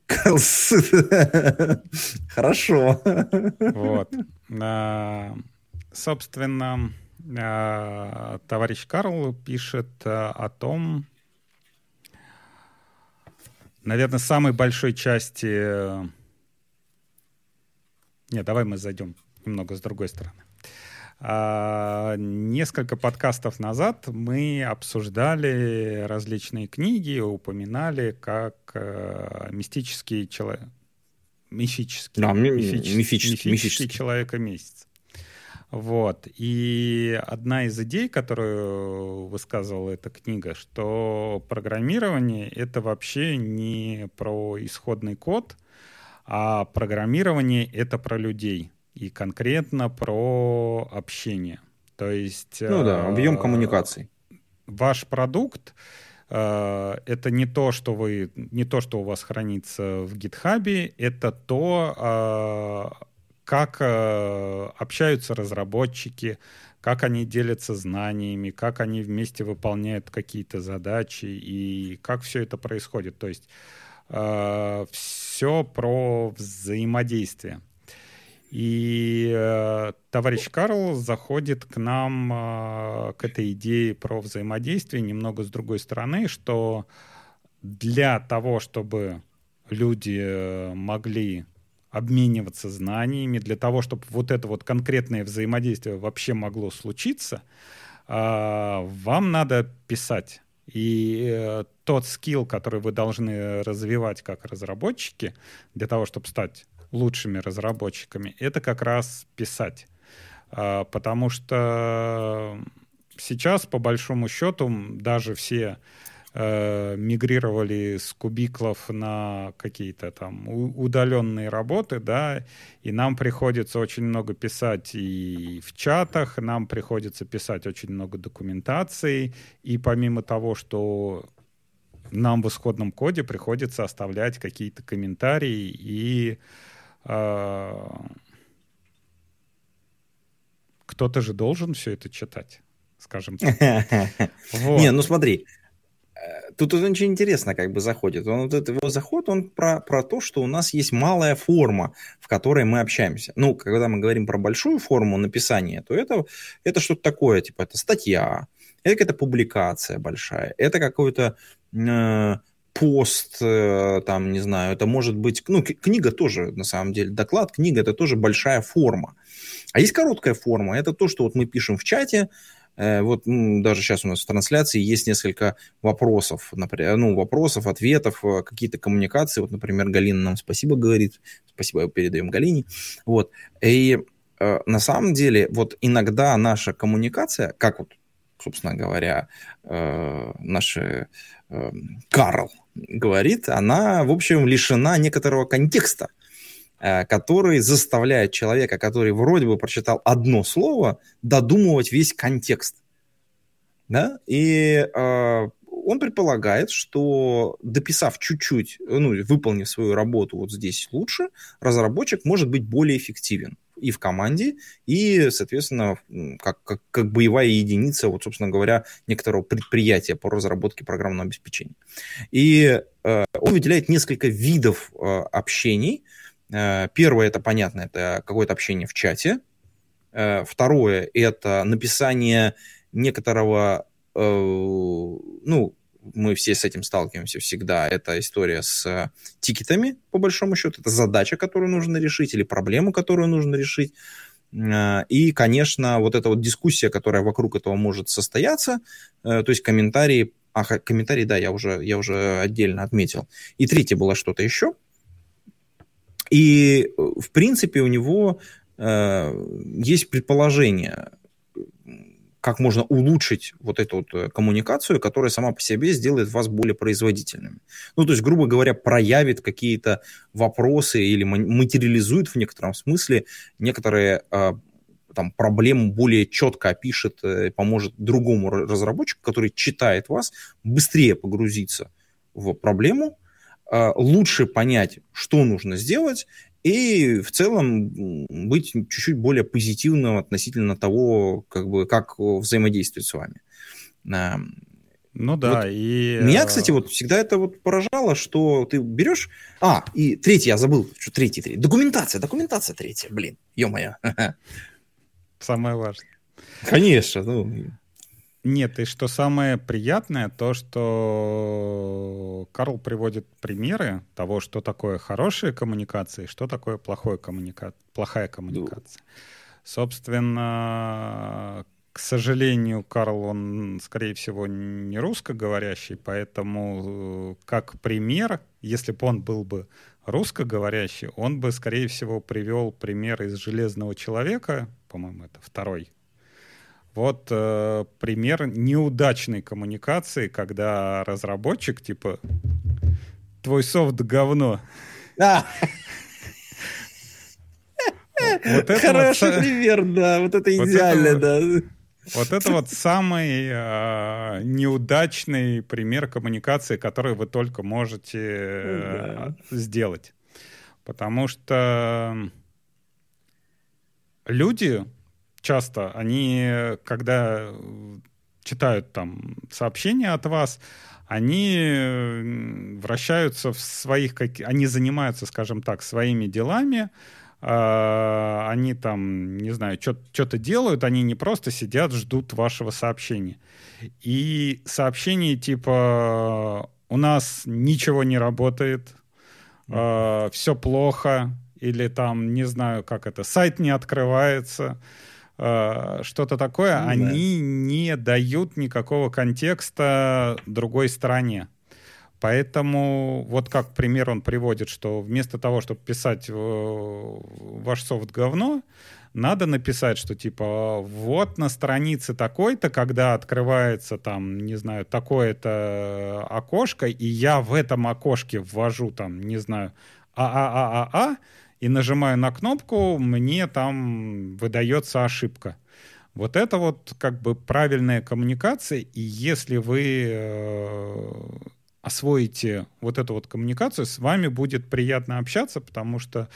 Карлсет. Хорошо. Вот. А, собственно, а, товарищ Карл пишет а, о том, наверное, самой большой части нет, давай мы зайдем немного с другой стороны. А, несколько подкастов назад мы обсуждали различные книги, упоминали как а, мистический человек. Мифический, да, мифический, мифический, мифический человека месяц. Вот. И одна из идей, которую высказывала эта книга, что программирование — это вообще не про исходный код, А программирование — это про людей и конкретно про общение. То есть... Ну да, объем коммуникаций. Ваш продукт Э, это не то, что вы, не то, что у вас хранится в GitHub, это то, э, как э, общаются разработчики, как они делятся знаниями, как они вместе выполняют какие-то задачи и как все это происходит. То есть все про взаимодействие. И э, товарищ Карл заходит к нам, э, к этой идее про взаимодействие немного с другой стороны, что для того, чтобы люди э, могли обмениваться знаниями, для того, чтобы вот это вот конкретное взаимодействие вообще могло случиться, э, вам надо писать. И э, тот скилл, который вы должны развивать как разработчики для того, чтобы стать лучшими разработчиками, это как раз писать. А, потому что сейчас, по большому счету, даже все э, мигрировали с кубиклов на какие-то там удаленные работы, да, и нам приходится очень много писать и в чатах, нам приходится писать очень много документации, и помимо того, что нам в исходном коде приходится оставлять какие-то комментарии и а, кто-то же должен все это читать, скажем так. Не, ну смотри, тут очень интересно как бы заходит. Он, вот этот его заход, он про, про то, что у нас есть малая форма, в которой мы общаемся. Ну, когда мы говорим про большую форму написания, то это, это что-то такое, типа это статья, это какая-то публикация большая, это какой-то э, пост, э, там, не знаю, это может быть, ну, книга тоже, на самом деле, доклад, книга, это тоже большая форма. А есть короткая форма, это то, что вот мы пишем в чате, вот даже сейчас у нас в трансляции есть несколько вопросов, например, ну, вопросов, ответов, э, какие-то коммуникации. Вот, например, Галина нам спасибо говорит, спасибо передаем Галине. Вот. И на самом деле, вот иногда наша коммуникация, как вот, собственно говоря, наши Карл говорит, она, в общем, лишена некоторого контекста, э, который заставляет человека, который вроде бы прочитал одно слово, додумывать весь контекст. Да? И э, он предполагает, что дописав чуть-чуть, ну, выполнив свою работу вот здесь лучше, разработчик может быть более эффективен и в команде, и, соответственно, как, как, как боевая единица, вот, собственно говоря, некоторого предприятия по разработке программного обеспечения. И э, он выделяет несколько видов э, общений. Э, первое, это понятно, это какое-то общение в чате. Э, второе, это написание некоторого, э, ну, мы все с этим сталкиваемся всегда. Это история с тикетами, по большому счету. Это задача, которую нужно решить, или проблему, которую нужно решить. И, конечно, вот эта вот дискуссия, которая вокруг этого может состояться, то есть комментарии, а, комментарии, да, я уже, я уже отдельно отметил. И третье было что-то еще. И, в принципе, у него есть предположение, как можно улучшить вот эту вот э, коммуникацию, которая сама по себе сделает вас более производительными. Ну, то есть, грубо говоря, проявит какие-то вопросы или материализует в некотором смысле некоторые а, там, проблему более четко опишет, э, поможет другому разработчику, который читает вас, быстрее погрузиться в проблему, лучше понять, что нужно сделать, и в целом быть чуть-чуть более позитивным относительно того, как бы, как взаимодействовать с вами. Ну да, вот и... Меня, кстати, вот всегда это вот поражало, что ты берешь... А, и третий, я забыл, что третий, третий. Документация, документация третья, блин, ё-моё. Самое важное. Конечно, ну... Нет, и что самое приятное, то, что Карл приводит примеры того, что такое хорошая коммуникация и что такое плохое коммуника... плохая коммуникация. Собственно, к сожалению, Карл, он, скорее всего, не русскоговорящий, поэтому как пример, если бы он был бы русскоговорящий, он бы, скорее всего, привел пример из «Железного человека», по-моему, это второй вот э, пример неудачной коммуникации, когда разработчик, типа, твой софт говно. Вот это Хороший вот, пример, да, вот это идеально, вот это, да. Вот это вот самый э, неудачный пример коммуникации, который вы только можете э, да. сделать. Потому что люди часто, они, когда читают там сообщения от вас, они вращаются в своих, они занимаются, скажем так, своими делами, а, они там, не знаю, что-то делают, они не просто сидят, ждут вашего сообщения. И сообщение типа «у нас ничего не работает», э, «все плохо», или там, не знаю, как это, сайт не открывается, э, что-то такое, ну, они да. не дают никакого контекста другой стороне. Поэтому вот как пример он приводит, что вместо того, чтобы писать ваш софт говно, надо написать, что типа вот на странице такой-то, когда открывается там, не знаю, такое-то окошко, и я в этом окошке ввожу там, не знаю, а-а-а-а-а, и нажимаю на кнопку, мне там выдается ошибка. Вот это вот как бы правильная коммуникация, и если вы э, освоите вот эту вот коммуникацию, с вами будет приятно общаться, потому что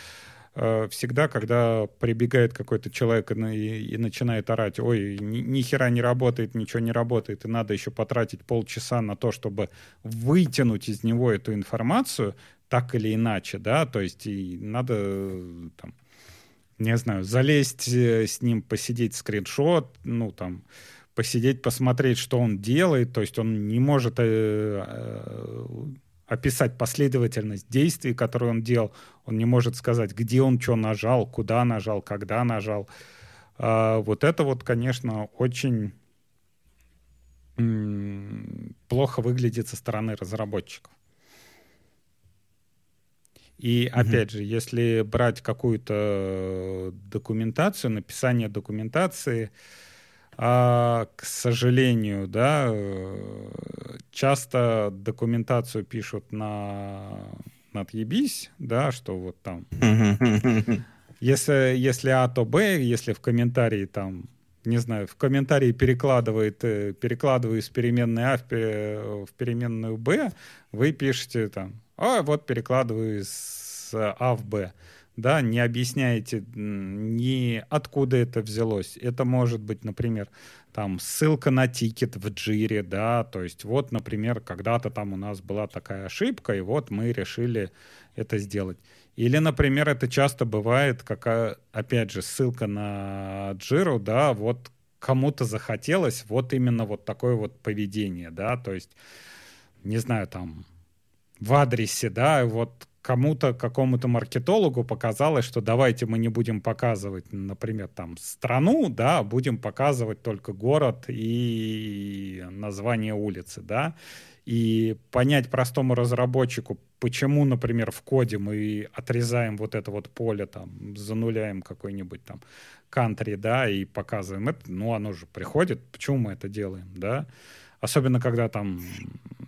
э, всегда, когда прибегает какой-то человек и, и начинает орать, ой, ни, ни хера не работает, ничего не работает, и надо еще потратить полчаса на то, чтобы вытянуть из него эту информацию, так или иначе, да, то есть и надо там, не знаю, залезть э, с ним, посидеть скриншот, ну там, посидеть, посмотреть, что он делает. То есть он не может э, э, описать последовательность действий, которые он делал. Он не может сказать, где он что нажал, куда нажал, когда нажал. А вот это вот, конечно, очень плохо выглядит со стороны разработчиков. И угу. опять же, если брать какую-то документацию, написание документации, а, к сожалению, да, э, часто документацию пишут на отъебись, да, что вот там. Если, если А, то Б, если в комментарии там, не знаю, в комментарии перекладывает, э, перекладываю из переменной А в, в переменную Б, вы пишете там, а вот перекладываю из А в Б да, не объясняете ни откуда это взялось. Это может быть, например, там ссылка на тикет в джире, да, то есть вот, например, когда-то там у нас была такая ошибка, и вот мы решили это сделать. Или, например, это часто бывает, как, опять же, ссылка на джиру, да, вот кому-то захотелось вот именно вот такое вот поведение, да, то есть, не знаю, там, в адресе, да, вот кому-то, какому-то маркетологу показалось, что давайте мы не будем показывать, например, там страну, да, будем показывать только город и название улицы, да, и понять простому разработчику, почему, например, в коде мы отрезаем вот это вот поле, там, зануляем какой-нибудь там country, да, и показываем это, ну, оно же приходит, почему мы это делаем, да, Особенно, когда там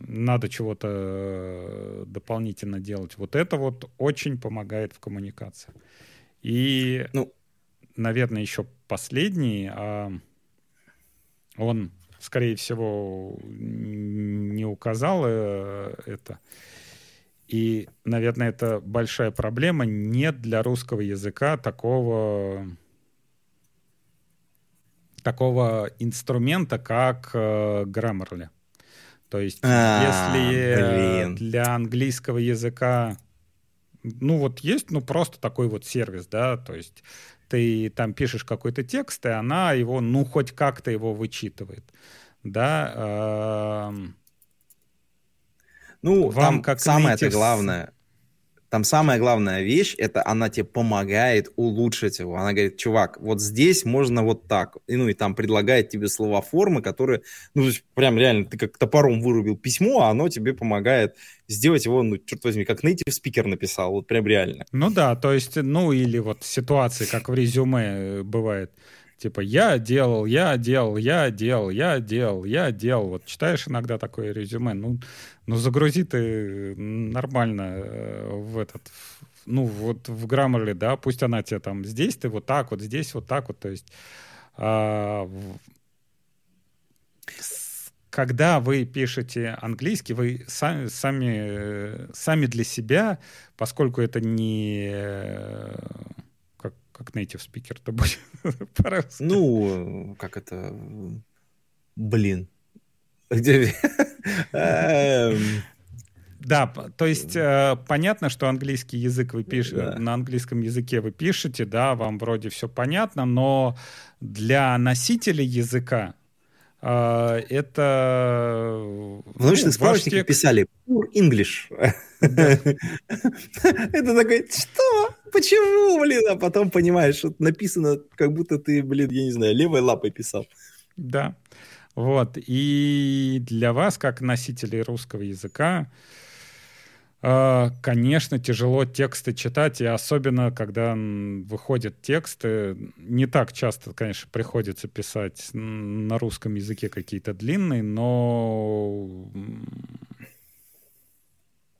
надо чего-то э, дополнительно делать. Вот это вот очень помогает в коммуникации. И, ну, наверное, еще последний, а он, скорее всего, не указал э, это. И, наверное, это большая проблема. Нет для русского языка такого такого инструмента, как э, Grammarly. То есть, а, если блин. для английского языка, ну вот есть, ну просто такой вот сервис, да, то есть ты там пишешь какой-то текст, и она его, ну хоть как-то его вычитывает, да. Э, ну, вам там как самое это главное, там самая главная вещь, это она тебе помогает улучшить его. Она говорит, чувак, вот здесь можно вот так. И, ну, и там предлагает тебе слова формы, которые, ну, то есть прям реально, ты как топором вырубил письмо, а оно тебе помогает сделать его, ну, черт возьми, как native спикер написал, вот прям реально. Ну да, то есть, ну, или вот ситуации, как в резюме э, бывает. Типа я делал, я делал, я делал, я делал, я делал. Вот читаешь иногда такое резюме, ну, ну загрузи ты нормально э, в этот, ну вот в Grammarly, да, пусть она тебе там здесь ты вот так вот, здесь вот так вот, то есть а, когда вы пишете английский, вы сами, сами, сами для себя, поскольку это не как, native speaker то будет по-русски. Ну, как это... Блин. Эм. Да, то есть э, понятно, что английский язык вы пишете, да. на английском языке вы пишете, да, вам вроде все понятно, но для носителя языка э, это... В научных ну, справочниках текст... писали poor English. Это такой, что? Почему, блин? А потом понимаешь, что написано, как будто ты, блин, я не знаю, левой лапой писал. Да. Вот. И для вас, как носителей русского языка, а, конечно, тяжело тексты читать, и особенно, когда выходят тексты, не так часто, конечно, приходится писать на русском языке какие-то длинные, но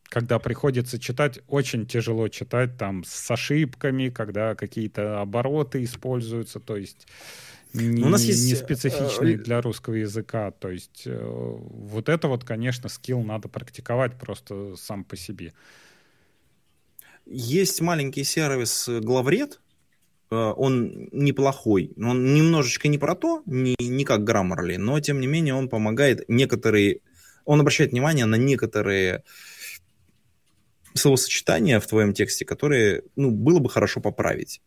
когда приходится читать, очень тяжело читать там с ошибками, когда какие-то обороты используются, то есть не, у нас есть не э, специфичные э, для русского языка. То есть э, вот это вот, конечно, скилл надо практиковать просто сам по себе. Есть маленький сервис Главред, он неплохой. Он немножечко не про то, не, не как Grammarly, но тем не менее он помогает некоторые... Он обращает внимание на некоторые словосочетания в твоем тексте, которые ну, было бы хорошо поправить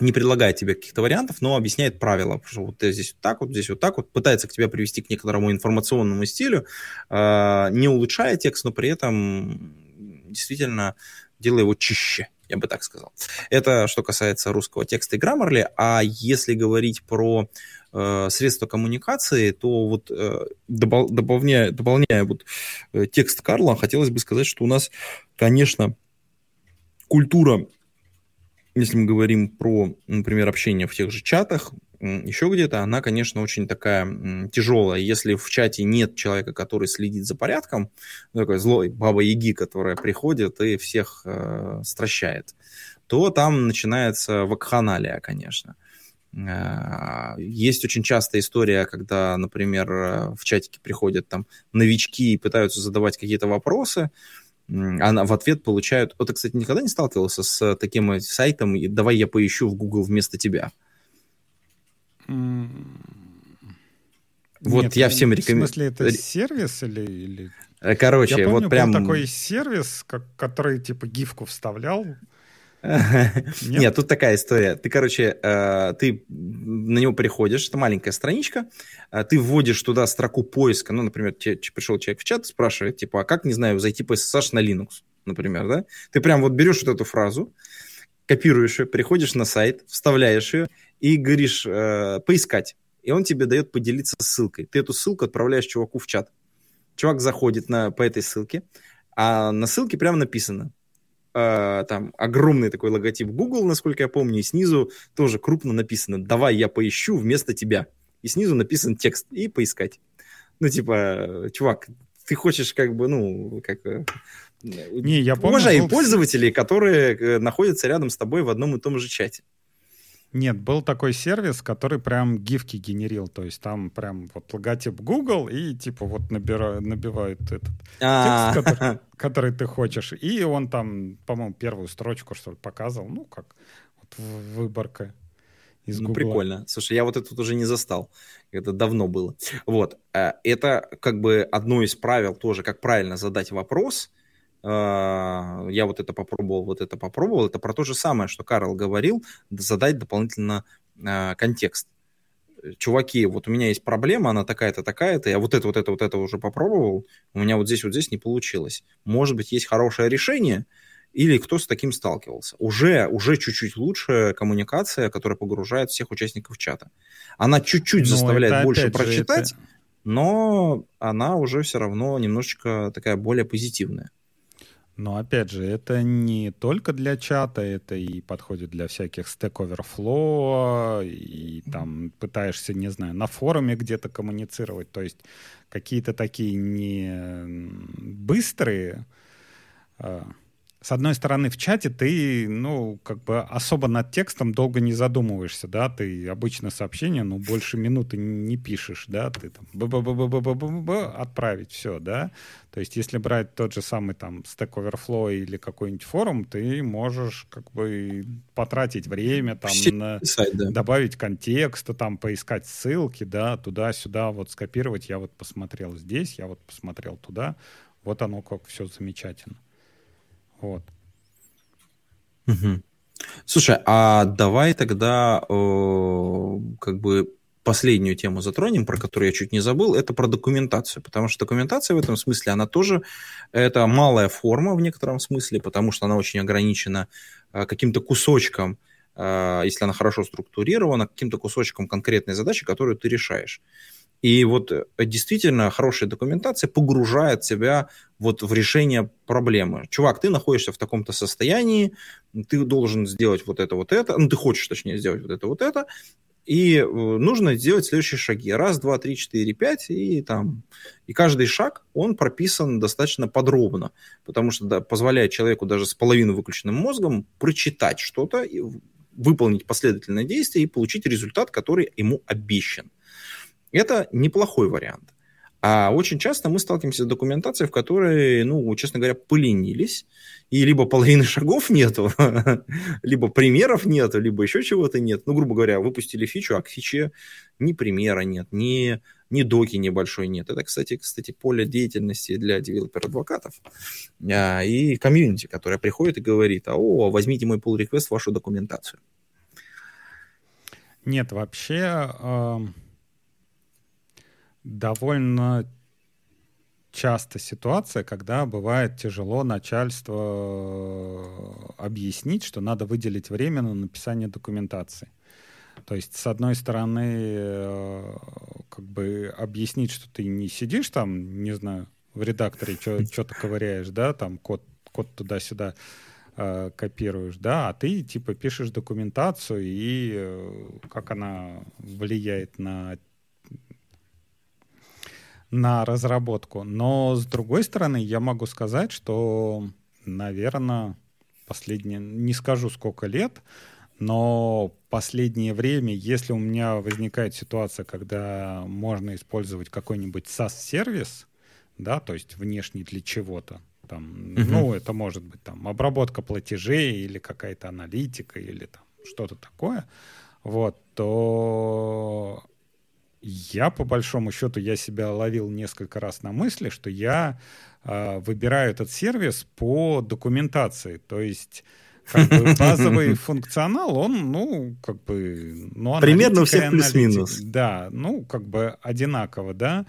не предлагает тебе каких-то вариантов, но объясняет правила, что вот здесь вот так вот, здесь вот так вот, пытается к тебя привести к некоторому информационному стилю, э, не улучшая текст, но при этом действительно делая его чище, я бы так сказал. Это что касается русского текста и Grammarly, а если говорить про э, средства коммуникации, то вот э, добав, дополняя, дополняя вот э, текст Карла, хотелось бы сказать, что у нас, конечно, культура если мы говорим про, например, общение в тех же чатах, еще где-то, она, конечно, очень такая тяжелая. Если в чате нет человека, который следит за порядком, ну, такой злой баба-яги, которая приходит и всех э, стращает, то там начинается вакханалия, конечно. Э, есть очень частая история, когда, например, э, в чатике приходят там новички и пытаются задавать какие-то вопросы, она в ответ получают... Вот, кстати, никогда не сталкивался с таким сайтом, давай я поищу в Google вместо тебя. Вот Нет, я всем рекомендую. В смысле, это сервис или... или... Э, короче, я помню, вот прям... такой сервис, как, который типа гифку вставлял, нет? тут такая история. Ты, короче, э, ты на него приходишь, это маленькая страничка, э, ты вводишь туда строку поиска, ну, например, пришел человек в чат, спрашивает, типа, а как, не знаю, зайти по SSH на Linux, например, да? Ты прям вот берешь вот эту фразу, копируешь ее, приходишь на сайт, вставляешь ее и говоришь э, поискать. И он тебе дает поделиться ссылкой. Ты эту ссылку отправляешь чуваку в чат. Чувак заходит на, по этой ссылке, а на ссылке прямо написано э, там огромный такой логотип Google, насколько я помню, и снизу тоже крупно написано «Давай я поищу вместо тебя». И снизу написан текст «И поискать». Ну, типа, чувак, ты хочешь как бы, ну, как... Э, Не, я помню, Уважай был... пользователей, которые э, находятся рядом с тобой в одном и том же чате. Нет, был такой сервис, который прям гифки генерил. То есть там прям вот логотип Google и типа вот набира, набивают этот а. текст, который, который ты хочешь. И он там, по-моему, первую строчку, что ли, показывал. Ну, как вот выборка из ну, прикольно. Слушай, я вот это уже не застал. Это давно было. Вот. Э, это как бы одно из правил тоже, как правильно задать вопрос – я вот это попробовал, вот это попробовал, это про то же самое, что Карл говорил, задать дополнительно а, контекст. Чуваки, вот у меня есть проблема, она такая-то, такая-то, я вот это, вот это, вот это уже попробовал, у меня вот здесь, вот здесь не получилось. Может быть, есть хорошее решение, или кто с таким сталкивался. Уже, уже чуть-чуть лучше коммуникация, которая погружает всех участников чата. Она чуть-чуть ну, заставляет больше прочитать, это... но она уже все равно немножечко такая более позитивная. Но опять же, это не только для чата, это и подходит для всяких Stack Overflow, и там пытаешься, не знаю, на форуме где-то коммуницировать. То есть какие-то такие не быстрые а, с одной стороны, в чате ты, ну, как бы особо над текстом долго не задумываешься, да, ты обычно сообщение, ну, больше минуты не пишешь, да, ты там отправить все, да, то есть если брать тот же самый там Stack Overflow или какой-нибудь форум, ты можешь как бы потратить время там на писать, да. добавить контекста, там поискать ссылки, да, туда-сюда вот скопировать, я вот посмотрел здесь, я вот посмотрел туда, вот оно как все замечательно. Вот. Угу. Слушай, а давай тогда э, как бы последнюю тему затронем, про которую я чуть не забыл, это про документацию, потому что документация в этом смысле, она тоже, это малая форма в некотором смысле, потому что она очень ограничена э, каким-то кусочком, э, если она хорошо структурирована, каким-то кусочком конкретной задачи, которую ты решаешь. И вот э, действительно хорошая документация погружает тебя вот в решение проблемы. Чувак, ты находишься в таком-то состоянии, ты должен сделать вот это, вот это, ну, ты хочешь, точнее, сделать вот это, вот это, и э, нужно сделать следующие шаги. Раз, два, три, четыре, пять, и там... И каждый шаг, он прописан достаточно подробно, потому что да, позволяет человеку даже с половиной выключенным мозгом прочитать что-то, выполнить последовательное действие и получить результат, который ему обещан. Это неплохой вариант. А очень часто мы сталкиваемся с документацией, в которой, ну, честно говоря, поленились, и либо половины шагов нету, либо примеров нету, либо еще чего-то нет. Ну, грубо говоря, выпустили фичу, а к фиче ни примера нет, ни, ни доки небольшой нет. Это, кстати, кстати, поле деятельности для developer-адвокатов а, и комьюнити, которая приходит и говорит, а, о, возьмите мой pull request, вашу документацию. Нет, вообще... Э довольно часто ситуация, когда бывает тяжело начальство э, объяснить, что надо выделить время на написание документации. То есть, с одной стороны, э, как бы объяснить, что ты не сидишь там, не знаю, в редакторе что-то ковыряешь, да, там код, код туда-сюда э, копируешь, да, а ты типа пишешь документацию и э, как она влияет на на разработку. Но с другой стороны, я могу сказать, что, наверное, последние, не скажу сколько лет, но последнее время, если у меня возникает ситуация, когда можно использовать какой-нибудь SaaS-сервис, да, то есть внешний для чего-то, там, uh-huh. ну, это может быть там обработка платежей или какая-то аналитика или там что-то такое, вот, то я, по большому счету, я себя ловил несколько раз на мысли, что я э, выбираю этот сервис по документации. То есть как бы базовый функционал, он, ну, как бы... Ну, Примерно у всех плюс-минус. Да, ну, как бы одинаково, да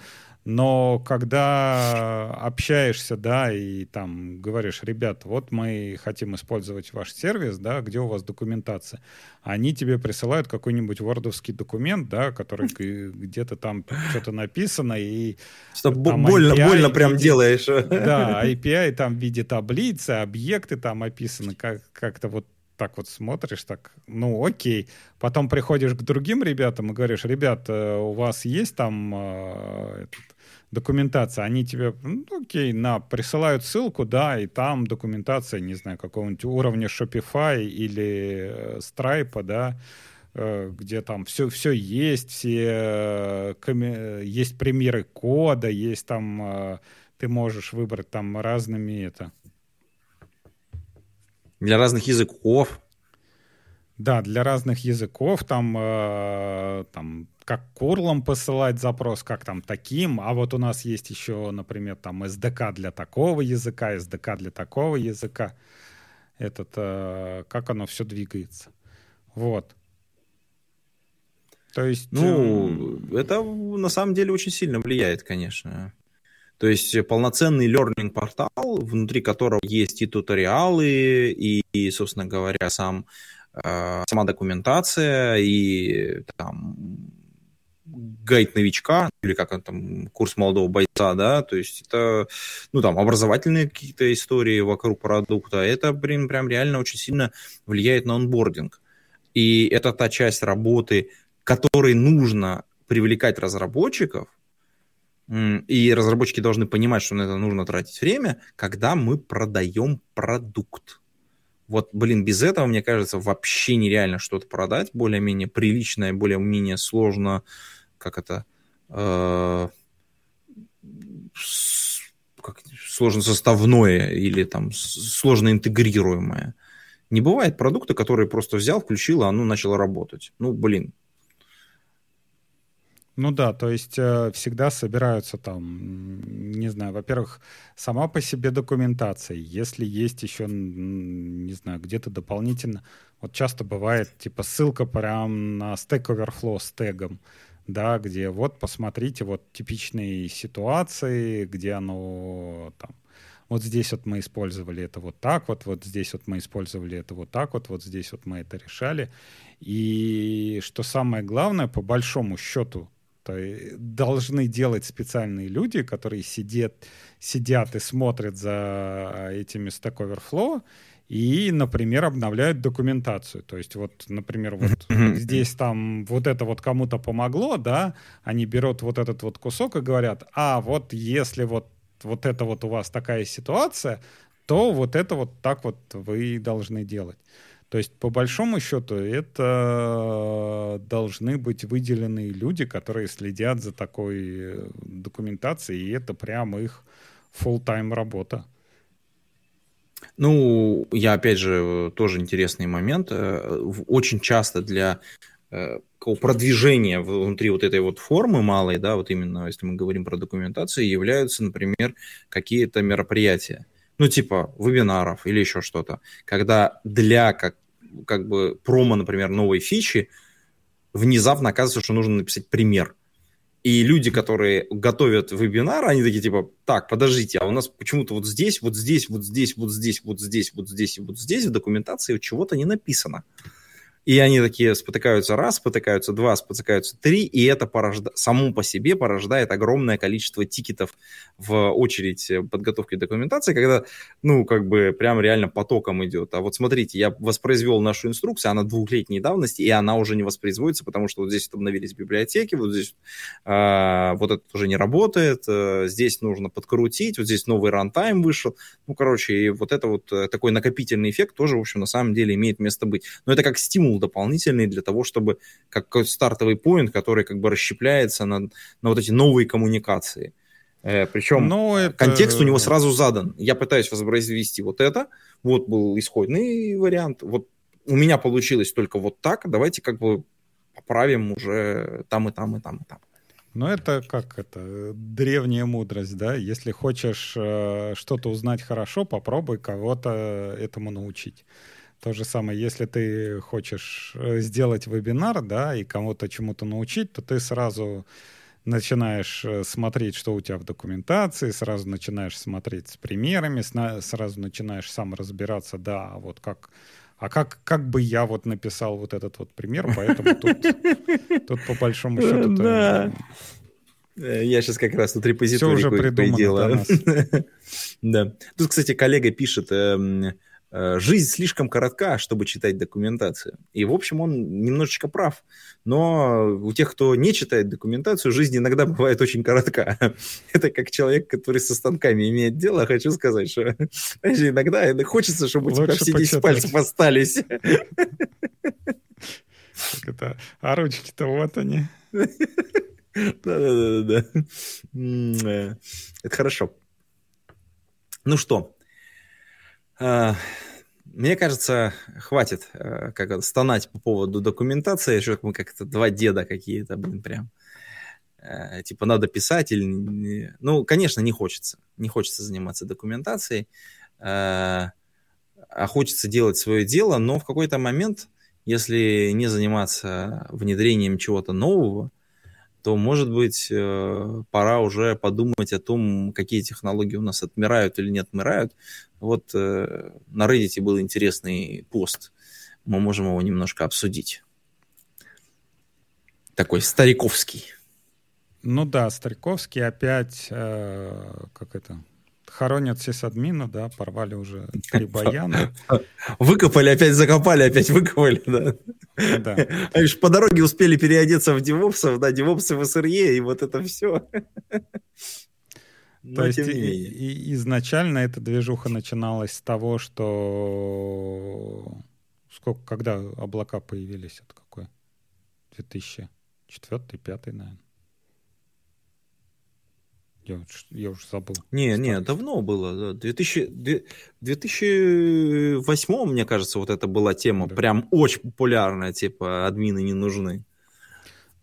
но когда общаешься, да, и там говоришь, ребят, вот мы хотим использовать ваш сервис, да, где у вас документация, они тебе присылают какой-нибудь вордовский документ, да, который где-то там что-то написано, и... Что больно, API больно прям виде, делаешь. Да, API там в виде таблицы, объекты там описаны, как- как-то вот так вот смотришь, так, ну, окей. Потом приходишь к другим ребятам и говоришь, ребят, э, у вас есть там э, этот, документация, они тебе, ну, окей, на, присылают ссылку, да, и там документация, не знаю, какого-нибудь уровня Shopify или э, Stripe, да, э, где там все, все есть, все э, есть примеры кода, есть там, ты можешь выбрать там разными это. Для разных языков. Да, для разных языков там, там как курлом посылать запрос, как там таким, а вот у нас есть еще, например, там SDK для такого языка, SDK для такого языка. Этот, э, как оно все двигается. Вот. То есть... Ну, э, это на самом деле очень сильно влияет, конечно. То есть полноценный learning портал, внутри которого есть и туториалы, и, и собственно говоря, сам, э, сама документация, и там гайд новичка, или как он там, курс молодого бойца, да, то есть это, ну, там, образовательные какие-то истории вокруг продукта, это, блин, прям реально очень сильно влияет на онбординг. И это та часть работы, которой нужно привлекать разработчиков, и разработчики должны понимать, что на это нужно тратить время, когда мы продаем продукт. Вот, блин, без этого, мне кажется, вообще нереально что-то продать, более-менее приличное, более-менее сложно, как это, э, как, сложно составное или там сложно интегрируемое. Не бывает продукта, который просто взял, включил, а оно начало работать. Ну, блин, ну да, то есть э, всегда собираются там, не знаю, во-первых, сама по себе документация. Если есть еще, не знаю, где-то дополнительно, вот часто бывает типа ссылка прям на Stack Overflow с тегом, да, где вот посмотрите вот типичные ситуации, где оно там вот здесь вот мы использовали это вот так вот, вот здесь вот мы использовали это вот так вот, вот здесь вот мы это решали. И что самое главное, по большому счету, должны делать специальные люди, которые сидят, сидят и смотрят за этими Stack Overflow и, например, обновляют документацию. То есть вот, например, вот здесь там вот это вот кому-то помогло, да, они берут вот этот вот кусок и говорят, а вот если вот вот это вот у вас такая ситуация, то вот это вот так вот вы должны делать. То есть, по большому счету, это должны быть выделенные люди, которые следят за такой э, документацией, и это прямо их full-time работа. Ну, я опять же, тоже интересный момент. Э, очень часто для э, продвижения внутри вот этой вот формы малой, да, вот именно если мы говорим про документацию, являются, например, какие-то мероприятия ну, типа вебинаров или еще что-то, когда для как, как бы промо, например, новой фичи, внезапно оказывается, что нужно написать пример. И люди, которые готовят вебинар, они такие типа, так, подождите, а у нас почему-то вот здесь, вот здесь, вот здесь, вот здесь, вот здесь, вот здесь и вот здесь в документации чего-то не написано. И они такие спотыкаются раз, спотыкаются два, спотыкаются три, и это порожда... само по себе порождает огромное количество тикетов в очередь подготовки документации, когда, ну, как бы прям реально потоком идет. А вот смотрите, я воспроизвел нашу инструкцию, она двухлетней давности, и она уже не воспроизводится, потому что вот здесь обновились библиотеки, вот здесь э, вот это уже не работает, э, здесь нужно подкрутить, вот здесь новый рантайм вышел. Ну, короче, и вот это вот э, такой накопительный эффект тоже, в общем, на самом деле имеет место быть. Но это как стимул дополнительный для того, чтобы как стартовый поинт, который как бы расщепляется на, на вот эти новые коммуникации. Э, причем Но ну, это... контекст у него сразу задан. Я пытаюсь воспроизвести вот это. Вот был исходный вариант. Вот у меня получилось только вот так. Давайте как бы поправим уже там и там и там и там. Ну, это как это древняя мудрость, да? Если хочешь э, что-то узнать хорошо, попробуй кого-то этому научить. То же самое, если ты хочешь э, сделать вебинар, да, и кому-то чему-то научить, то ты сразу начинаешь э, смотреть, что у тебя в документации, сразу начинаешь смотреть с примерами, сразу начинаешь сам разбираться, да, вот как, а как, как бы я вот написал вот этот вот пример, поэтому тут, тут по большому счету... Да. Я сейчас как раз тут репозиторий уже придумано Да. Тут, кстати, коллега пишет, эм, Э, жизнь слишком коротка, чтобы читать документацию. И, в общем, он немножечко прав. Но у тех, кто не читает документацию, жизнь иногда бывает очень коротка. Это как человек, который со станками имеет дело. Хочу сказать, что знаешь, иногда хочется, чтобы у тебя все 10 пальцев остались. это, а ручки-то вот они. Да-да-да. Э, это хорошо. Ну что, а, мне кажется, хватит э, как стонать по поводу документации, что мы как-то два деда какие-то, блин, прям. Э, типа надо писать или... Ну, конечно, не хочется. Не хочется заниматься документацией, э, а хочется делать свое дело, но в какой-то момент, если не заниматься внедрением чего-то нового, то, может быть, э, пора уже подумать о том, какие технологии у нас отмирают или не отмирают. Вот э, на Reddit был интересный пост. Мы можем его немножко обсудить. Такой стариковский. Ну да, Стариковский опять, э, как это, хоронят сисадмина, да, порвали уже три баяна. Выкопали, опять закопали, опять выкопали, да. Да. А лишь по дороге успели переодеться в девопсов, да, девопсы в СРЕ, и вот это все. То есть и, и, изначально эта движуха начиналась с того, что сколько, когда облака появились, это какой? 2004 2005 наверное. Я, я уже забыл. Не, Старый. не, давно было. 2000, 2008, мне кажется, вот это была тема да. прям очень популярная, типа админы не нужны.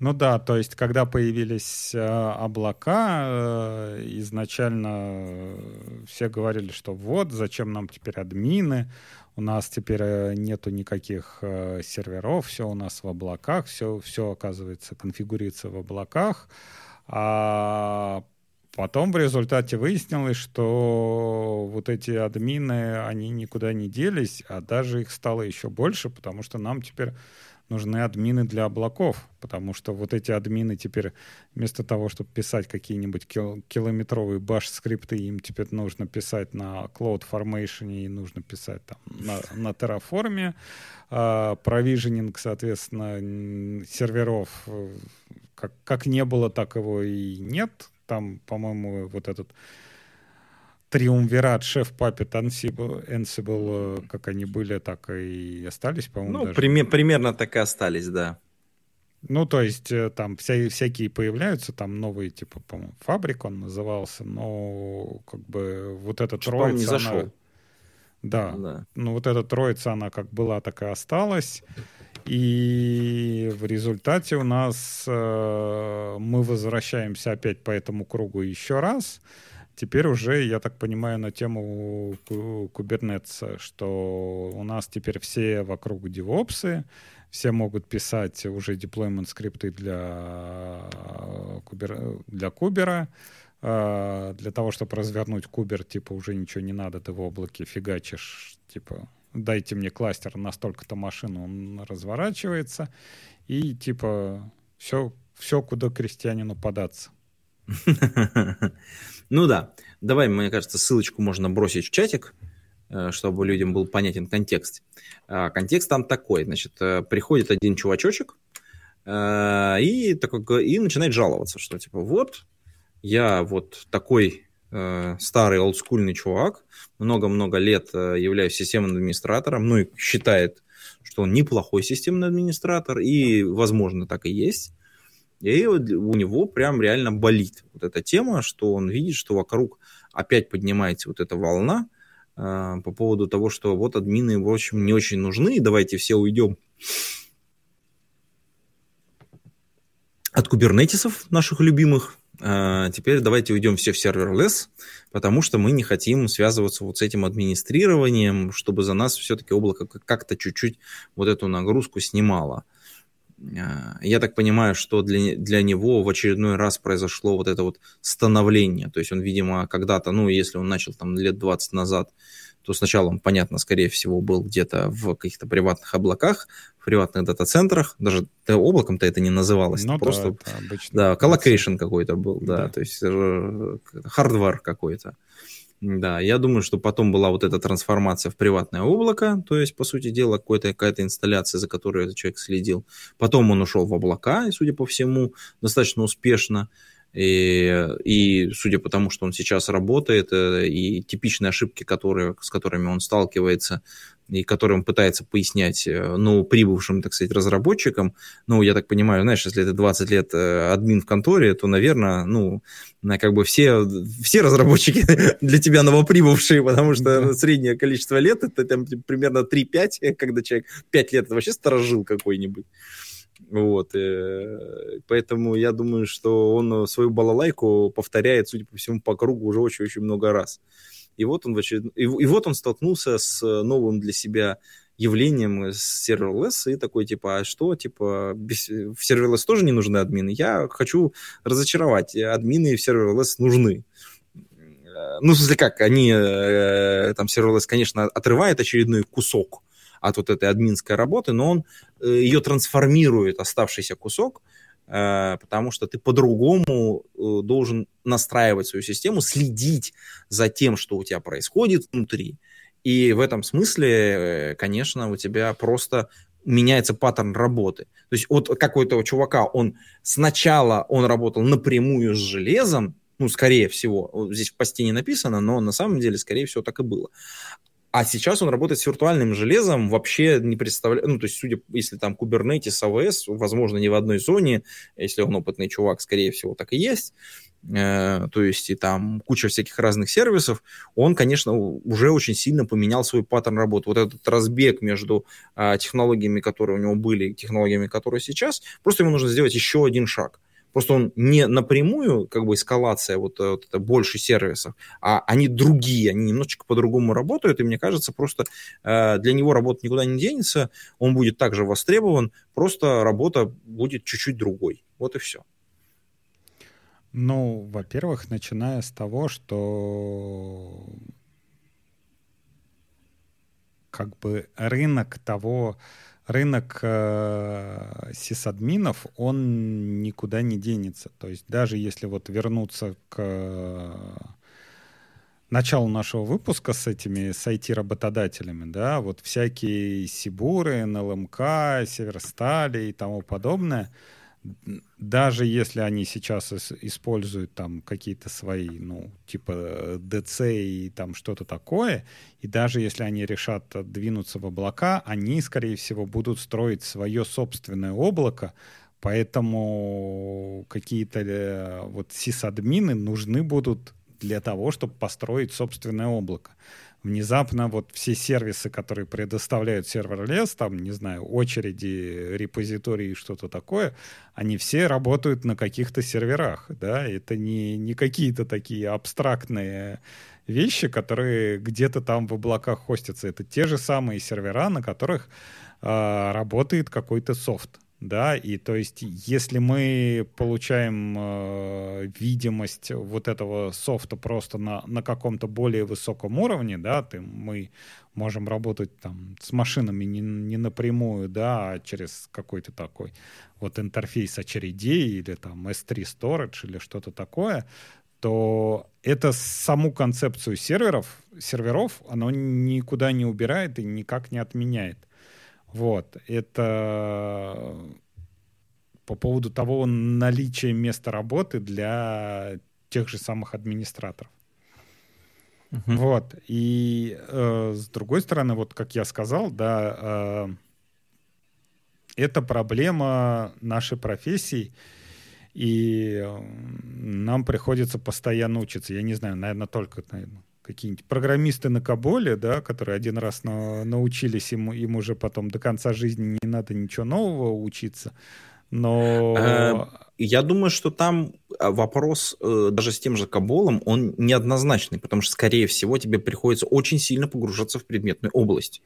Ну да, то есть когда появились э, облака, э, изначально э, все говорили, что вот, зачем нам теперь админы, у нас теперь нету никаких серверов, все у нас в облаках, все, все оказывается конфигурируется в облаках. А Потом в результате выяснилось, что вот эти админы, они никуда не делись, а даже их стало еще больше, потому что нам теперь нужны админы для облаков, потому что вот эти админы теперь вместо того, чтобы писать какие-нибудь кил- километровые баш-скрипты, им теперь нужно писать на CloudFormation и нужно писать там на, на Terraform. А, провиженинг, соответственно, серверов э, как, как не было, так его и нет там, по-моему, вот этот триумвират шеф папет Ansible, Ansible, э, как они были, так и остались, по-моему. Ну, даже. Прим- примерно так и остались, да. Ну, то есть э, там вся, всякие появляются, там новые, типа, по-моему, фабрик он назывался, но как бы вот эта Что троица... не зашел. Она... Да, да, ну вот эта троица, она как была, так и осталась. И в результате у нас э, мы возвращаемся опять по этому кругу еще раз. Теперь уже, я так понимаю, на тему кубернетса, что у нас теперь все вокруг девопсы, все могут писать уже deployment скрипты для, кубер, для кубера. Э, для того, чтобы развернуть кубер, типа уже ничего не надо, ты в облаке фигачишь, типа дайте мне кластер на столько-то машин, он разворачивается, и типа все, все куда крестьянину податься. Ну да, давай, мне кажется, ссылочку можно бросить в чатик, э, чтобы людям был понятен контекст. А, контекст там такой, значит, э, приходит один чувачочек э, и, такой, и начинает жаловаться, что типа вот, я вот такой старый олдскульный чувак, много-много лет э, являюсь системным администратором, ну и считает, что он неплохой системный администратор, и, возможно, так и есть. И у него прям реально болит вот эта тема, что он видит, что вокруг опять поднимается вот эта волна э, по поводу того, что вот админы, в общем, не очень нужны, давайте все уйдем от кубернетисов наших любимых, теперь давайте уйдем все в серверлесс, потому что мы не хотим связываться вот с этим администрированием, чтобы за нас все-таки облако как-то чуть-чуть вот эту нагрузку снимало. А, я так понимаю, что для, для него в очередной раз произошло вот это вот становление. То есть он, видимо, когда-то, ну, если он начал там лет 20 назад то сначала он, понятно, скорее всего, был где-то в каких-то приватных облаках, в приватных дата-центрах, даже облаком-то это не называлось, ну, просто, да, обычно да, какой-то был, да, да, то есть э, хардвар какой-то. Да, я думаю, что потом была вот эта трансформация в приватное облако, то есть, по сути дела, какая-то инсталляция, за которой этот человек следил. Потом он ушел в облака, и, судя по всему, достаточно успешно. И, и судя по тому, что он сейчас работает, э, и типичные ошибки, которые, с которыми он сталкивается, и которые он пытается пояснять ну, прибывшим, так сказать, разработчикам, ну, я так понимаю, знаешь, если это 20 лет э, админ в конторе, то, наверное, ну, как бы все, все разработчики для тебя новоприбывшие, потому что среднее количество лет, это там примерно 3-5, когда человек 5 лет, это вообще сторожил какой-нибудь. Вот, э, поэтому я думаю, что он свою балалайку повторяет, судя по всему, по кругу уже очень-очень много раз. И вот он в очеред... и, и вот он столкнулся с новым для себя явлением с serverless и такой типа, а что, типа, без... в serverless тоже не нужны админы? Я хочу разочаровать, админы в serverless нужны. Ну, в смысле как, они, э, там, serverless, конечно, отрывает очередной кусок от вот этой админской работы, но он э, ее трансформирует, оставшийся кусок, э, потому что ты по-другому э, должен настраивать свою систему, следить за тем, что у тебя происходит внутри. И в этом смысле, конечно, у тебя просто меняется паттерн работы. То есть вот как у этого чувака, он сначала он работал напрямую с железом, ну, скорее всего, здесь в посте не написано, но на самом деле, скорее всего, так и было. А сейчас он работает с виртуальным железом, вообще не представляю, ну, то есть, судя, если там Kubernetes, AWS, возможно, не в одной зоне, если он опытный чувак, скорее всего, так и есть, э, то есть, и там куча всяких разных сервисов, он, конечно, уже очень сильно поменял свой паттерн работы. Вот этот разбег между э, технологиями, которые у него были, и технологиями, которые сейчас, просто ему нужно сделать еще один шаг. Просто он не напрямую, как бы эскалация вот, э, вот это больше сервисов, а они другие, они немножечко по-другому работают, и мне кажется, просто э, для него работа никуда не денется, он будет также востребован, просто работа будет чуть-чуть другой. Вот и все. Ну, во-первых, начиная с того, что как бы рынок того, рынок э, сисадминов, он никуда не денется. То есть даже если вот вернуться к э, началу нашего выпуска с этими с IT-работодателями, да, вот всякие Сибуры, НЛМК, Северстали и тому подобное — даже если они сейчас используют там какие-то свои, ну, типа DC и там что-то такое, и даже если они решат двинуться в облака, они, скорее всего, будут строить свое собственное облако, поэтому какие-то э, вот сисадмины нужны будут для того, чтобы построить собственное облако внезапно вот все сервисы, которые предоставляют сервер-лес, там, не знаю, очереди, репозитории и что-то такое, они все работают на каких-то серверах, да, это не, не какие-то такие абстрактные вещи, которые где-то там в облаках хостятся. Это те же самые сервера, на которых э, работает какой-то софт да, и то есть если мы получаем э, видимость вот этого софта просто на, на каком-то более высоком уровне, да, ты, мы можем работать там с машинами не, не напрямую, да, а через какой-то такой вот интерфейс очередей или там S3 Storage или что-то такое, то это саму концепцию серверов, серверов, оно никуда не убирает и никак не отменяет. Вот, это по поводу того наличия места работы для тех же самых администраторов. Uh-huh. Вот. И э, с другой стороны, вот как я сказал, да, э, это проблема нашей профессии, и э, нам приходится постоянно учиться. Я не знаю, наверное, только наверное, какие-нибудь программисты на Каболе, да, которые один раз на, научились, им, им уже потом до конца жизни не надо ничего нового учиться. Но... Э, я думаю, что там э, вопрос э, даже с тем же Каболом, он неоднозначный, потому что, скорее всего, тебе приходится очень сильно погружаться в предметную область.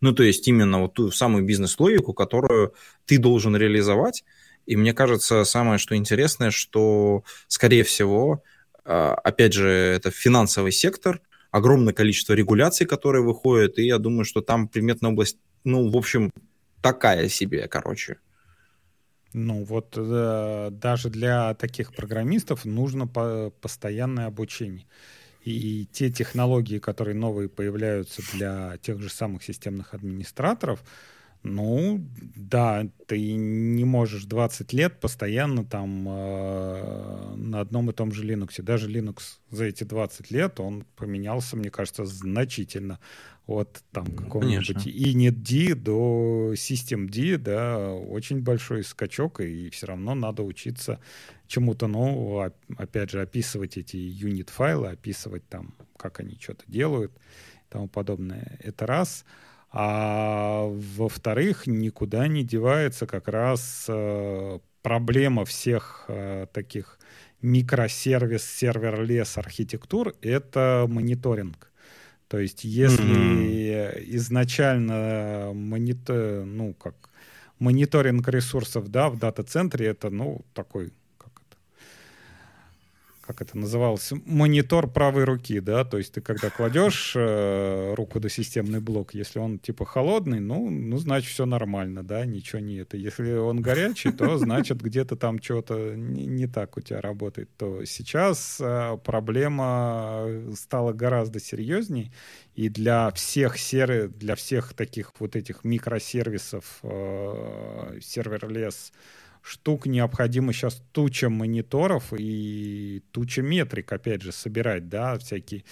Ну, то есть именно вот ту самую бизнес-логику, которую ты должен реализовать. И мне кажется, самое что интересное, что, скорее всего, опять же, это финансовый сектор, огромное количество регуляций, которые выходят, и я думаю, что там предметная область, ну, в общем, такая себе, короче. Ну вот э, даже для таких программистов нужно по постоянное обучение. И те технологии, которые новые появляются для тех же самых системных администраторов, ну, да, ты не можешь 20 лет постоянно там э, на одном и том же Linux. Даже Linux за эти 20 лет, он поменялся, мне кажется, значительно. От там какого-нибудь inetd до systemd, да, очень большой скачок, и все равно надо учиться чему-то новому, опять же, описывать эти юнит-файлы, описывать там, как они что-то делают и тому подобное. Это раз. А во-вторых, никуда не девается как раз э, проблема всех э, таких микросервис, сервер-лес архитектур — это мониторинг. То есть если mm-hmm. изначально монитор, ну, как мониторинг ресурсов да, в дата-центре, это ну, такой как это называлось, монитор правой руки, да, то есть ты когда кладешь э, руку до системный блок, если он типа холодный, ну, ну, значит, все нормально, да, ничего не это. Если он горячий, то значит, где-то там что-то не, не так у тебя работает. То сейчас э, проблема стала гораздо серьезней, и для всех серы, для всех таких вот этих микросервисов, э, сервер-лес, штук необходимо сейчас туча мониторов и туча метрик, опять же, собирать, да, всякие.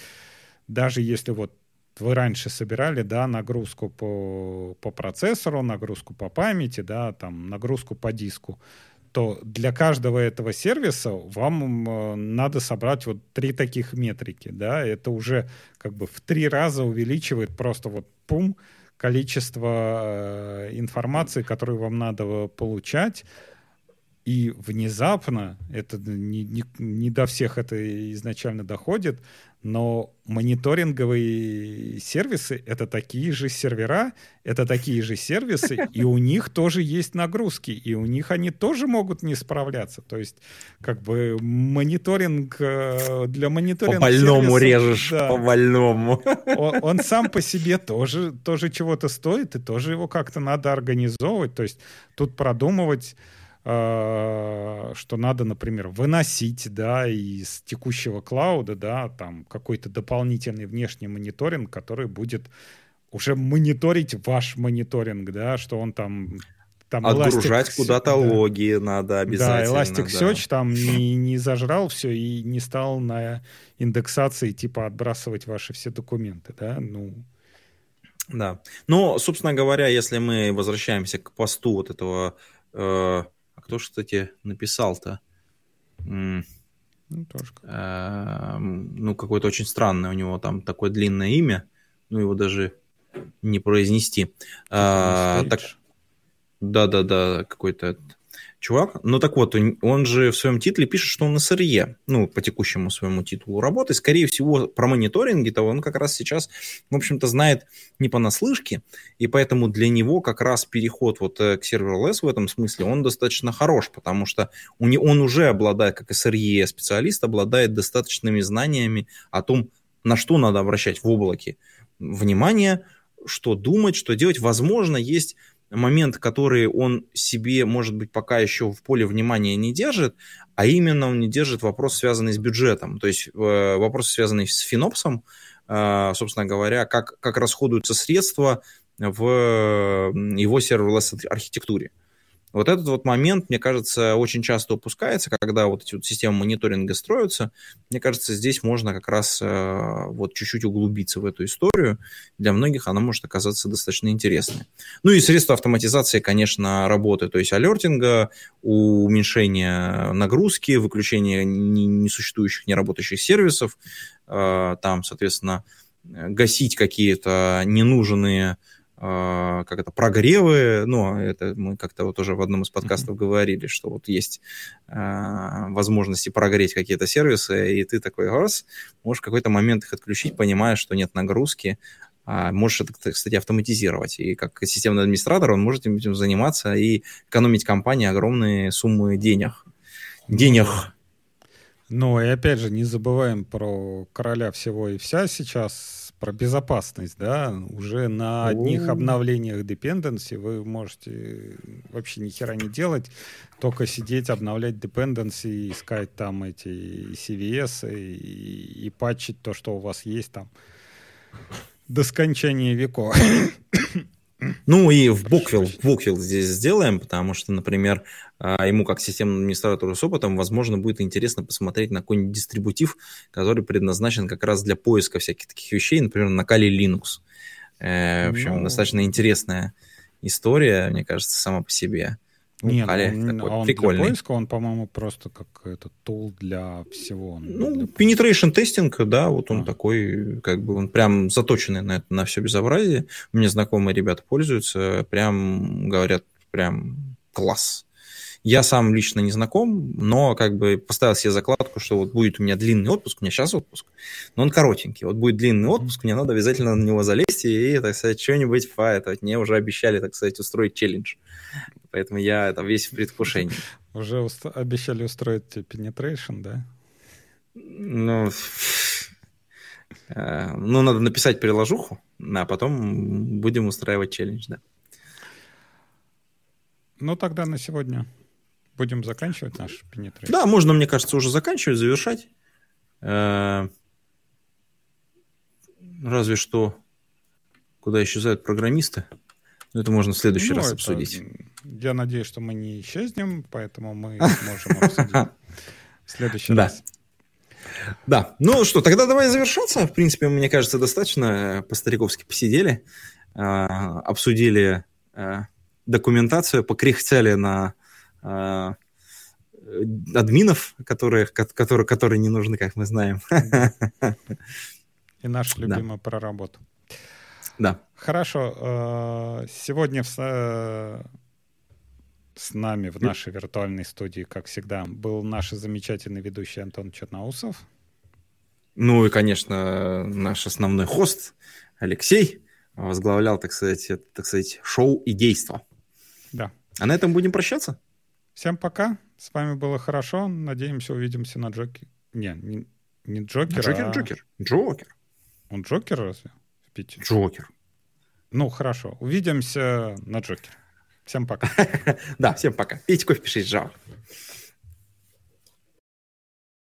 Даже если вот вы раньше собирали, да, нагрузку по, по процессору, нагрузку по памяти, да, там, нагрузку по диску, то для каждого этого сервиса вам э, надо собрать вот три таких метрики, да, это уже как бы в три раза увеличивает просто вот пум количество э, информации, которую вам надо получать, и внезапно, это не, не, не до всех это изначально доходит, но мониторинговые сервисы — это такие же сервера, это такие же сервисы, и у них тоже есть нагрузки, и у них они тоже могут не справляться. То есть как бы мониторинг э, для мониторинга... По больному режешь, да, по больному. Он, он сам по себе тоже, тоже чего-то стоит, и тоже его как-то надо организовывать. То есть тут продумывать что надо, например, выносить, да, из текущего клауда, да, там какой-то дополнительный внешний мониторинг, который будет уже мониторить ваш мониторинг, да, что он там там Отгружать Elastic, куда-то да. логи надо обязательно. Да, Elasticsearch да. там не, не зажрал все и не стал на индексации типа отбрасывать ваши все документы, да, ну... Да. Но, собственно говоря, если мы возвращаемся к посту вот этого э, кто же, кстати, написал-то? Ну, тоже э, ну, какое-то очень странное у него там такое длинное имя. Ну, его даже не произнести. А, так, да-да-да, какой-то чувак. Ну так вот, он же в своем титле пишет, что он SRE, ну, по текущему своему титулу работы. Скорее всего, про мониторинги-то он как раз сейчас, в общем-то, знает не понаслышке, и поэтому для него как раз переход вот э, к serverless в этом смысле, он достаточно хорош, потому что он уже обладает, как SRE специалист, обладает достаточными знаниями о том, на что надо обращать в облаке внимание, что думать, что делать. Возможно, есть момент, который он себе, может быть, пока еще в поле внимания не держит, а именно он не держит вопрос, связанный с бюджетом. То есть э, вопрос, связанный с финопсом, э, собственно говоря, как, как расходуются средства в его серверлесс архитектуре. Вот этот вот момент, мне кажется, очень часто упускается, когда вот эти вот системы мониторинга строятся. Мне кажется, здесь можно как раз э, вот чуть-чуть углубиться в эту историю. Для многих она может оказаться достаточно интересной. Ну и средства автоматизации, конечно, работы, то есть алертинга, уменьшение нагрузки, выключение несуществующих, неработающих сервисов, э, там, соответственно, гасить какие-то ненужные как это, прогревы, ну, это мы как-то вот уже в одном из подкастов mm-hmm. говорили, что вот есть э, возможности прогреть какие-то сервисы, и ты такой раз, можешь в какой-то момент их отключить, понимая, что нет нагрузки, а можешь это, кстати, автоматизировать. И как системный администратор он может этим заниматься и экономить компании огромные суммы денег. Денег. Ну и опять же, не забываем про короля всего и вся сейчас, про безопасность, да, уже на одних обновлениях dependency вы можете вообще ни хера не делать, только сидеть, обновлять dependency, искать там эти CVS и, и патчить то, что у вас есть там до скончания веков. Ну и в буквил, в здесь сделаем, потому что, например, а, ему как системному администратору с опытом, возможно, будет интересно посмотреть на какой-нибудь дистрибутив, который предназначен как раз для поиска всяких таких вещей, например, на Kali Linux. Э, в общем, ну... достаточно интересная история, мне кажется, сама по себе. Ну, Нет, Али, он, такой, он прикольный. для поиска, он, по-моему, просто как этот тул для всего. Ну, для... penetration тестинг, да, вот он а. такой, как бы он прям заточенный на это, на все безобразие. Меня знакомые ребята пользуются, прям говорят, прям класс. Я сам лично не знаком, но как бы поставил себе закладку, что вот будет у меня длинный отпуск, у меня сейчас отпуск, но он коротенький. Вот будет длинный отпуск, мне надо обязательно на него залезть и, так сказать, что-нибудь поэтовать. Мне уже обещали, так сказать, устроить челлендж. Поэтому я там весь в предвкушении. Уже уст- обещали устроить тебе penetration, да? Ну, э, ну, надо написать приложуху, а потом будем устраивать челлендж, да. Ну, тогда на сегодня будем заканчивать наш пенетрейшн. Да, можно, мне кажется, уже заканчивать, завершать. Э, разве что куда исчезают программисты. Но это можно в следующий ну, раз это, обсудить. Я надеюсь, что мы не исчезнем, поэтому мы сможем обсудить в следующий раз. Да. Ну что, тогда давай завершаться. В принципе, мне кажется, достаточно по-стариковски посидели, э, обсудили э, документацию, покряхтяли на э, админов, которые, которые, которые не нужны, как мы знаем. И наш любимый да. про работу. Да. Хорошо. Сегодня в, с нами в нашей виртуальной студии, как всегда, был наш замечательный ведущий Антон Черноусов. Ну и, конечно, наш основной хост Алексей возглавлял, так сказать, это, так сказать, шоу и действо. Да. А на этом будем прощаться. Всем пока. С вами было хорошо. Надеемся, увидимся на Джокере. Не, не, не Джокер, Джокер, а... Джокер. Джокер. Он Джокер разве? В Питере? Джокер. Ну, хорошо. Увидимся на Джокере. Всем пока. Да, всем пока. Пейте кофе, пишите, жал.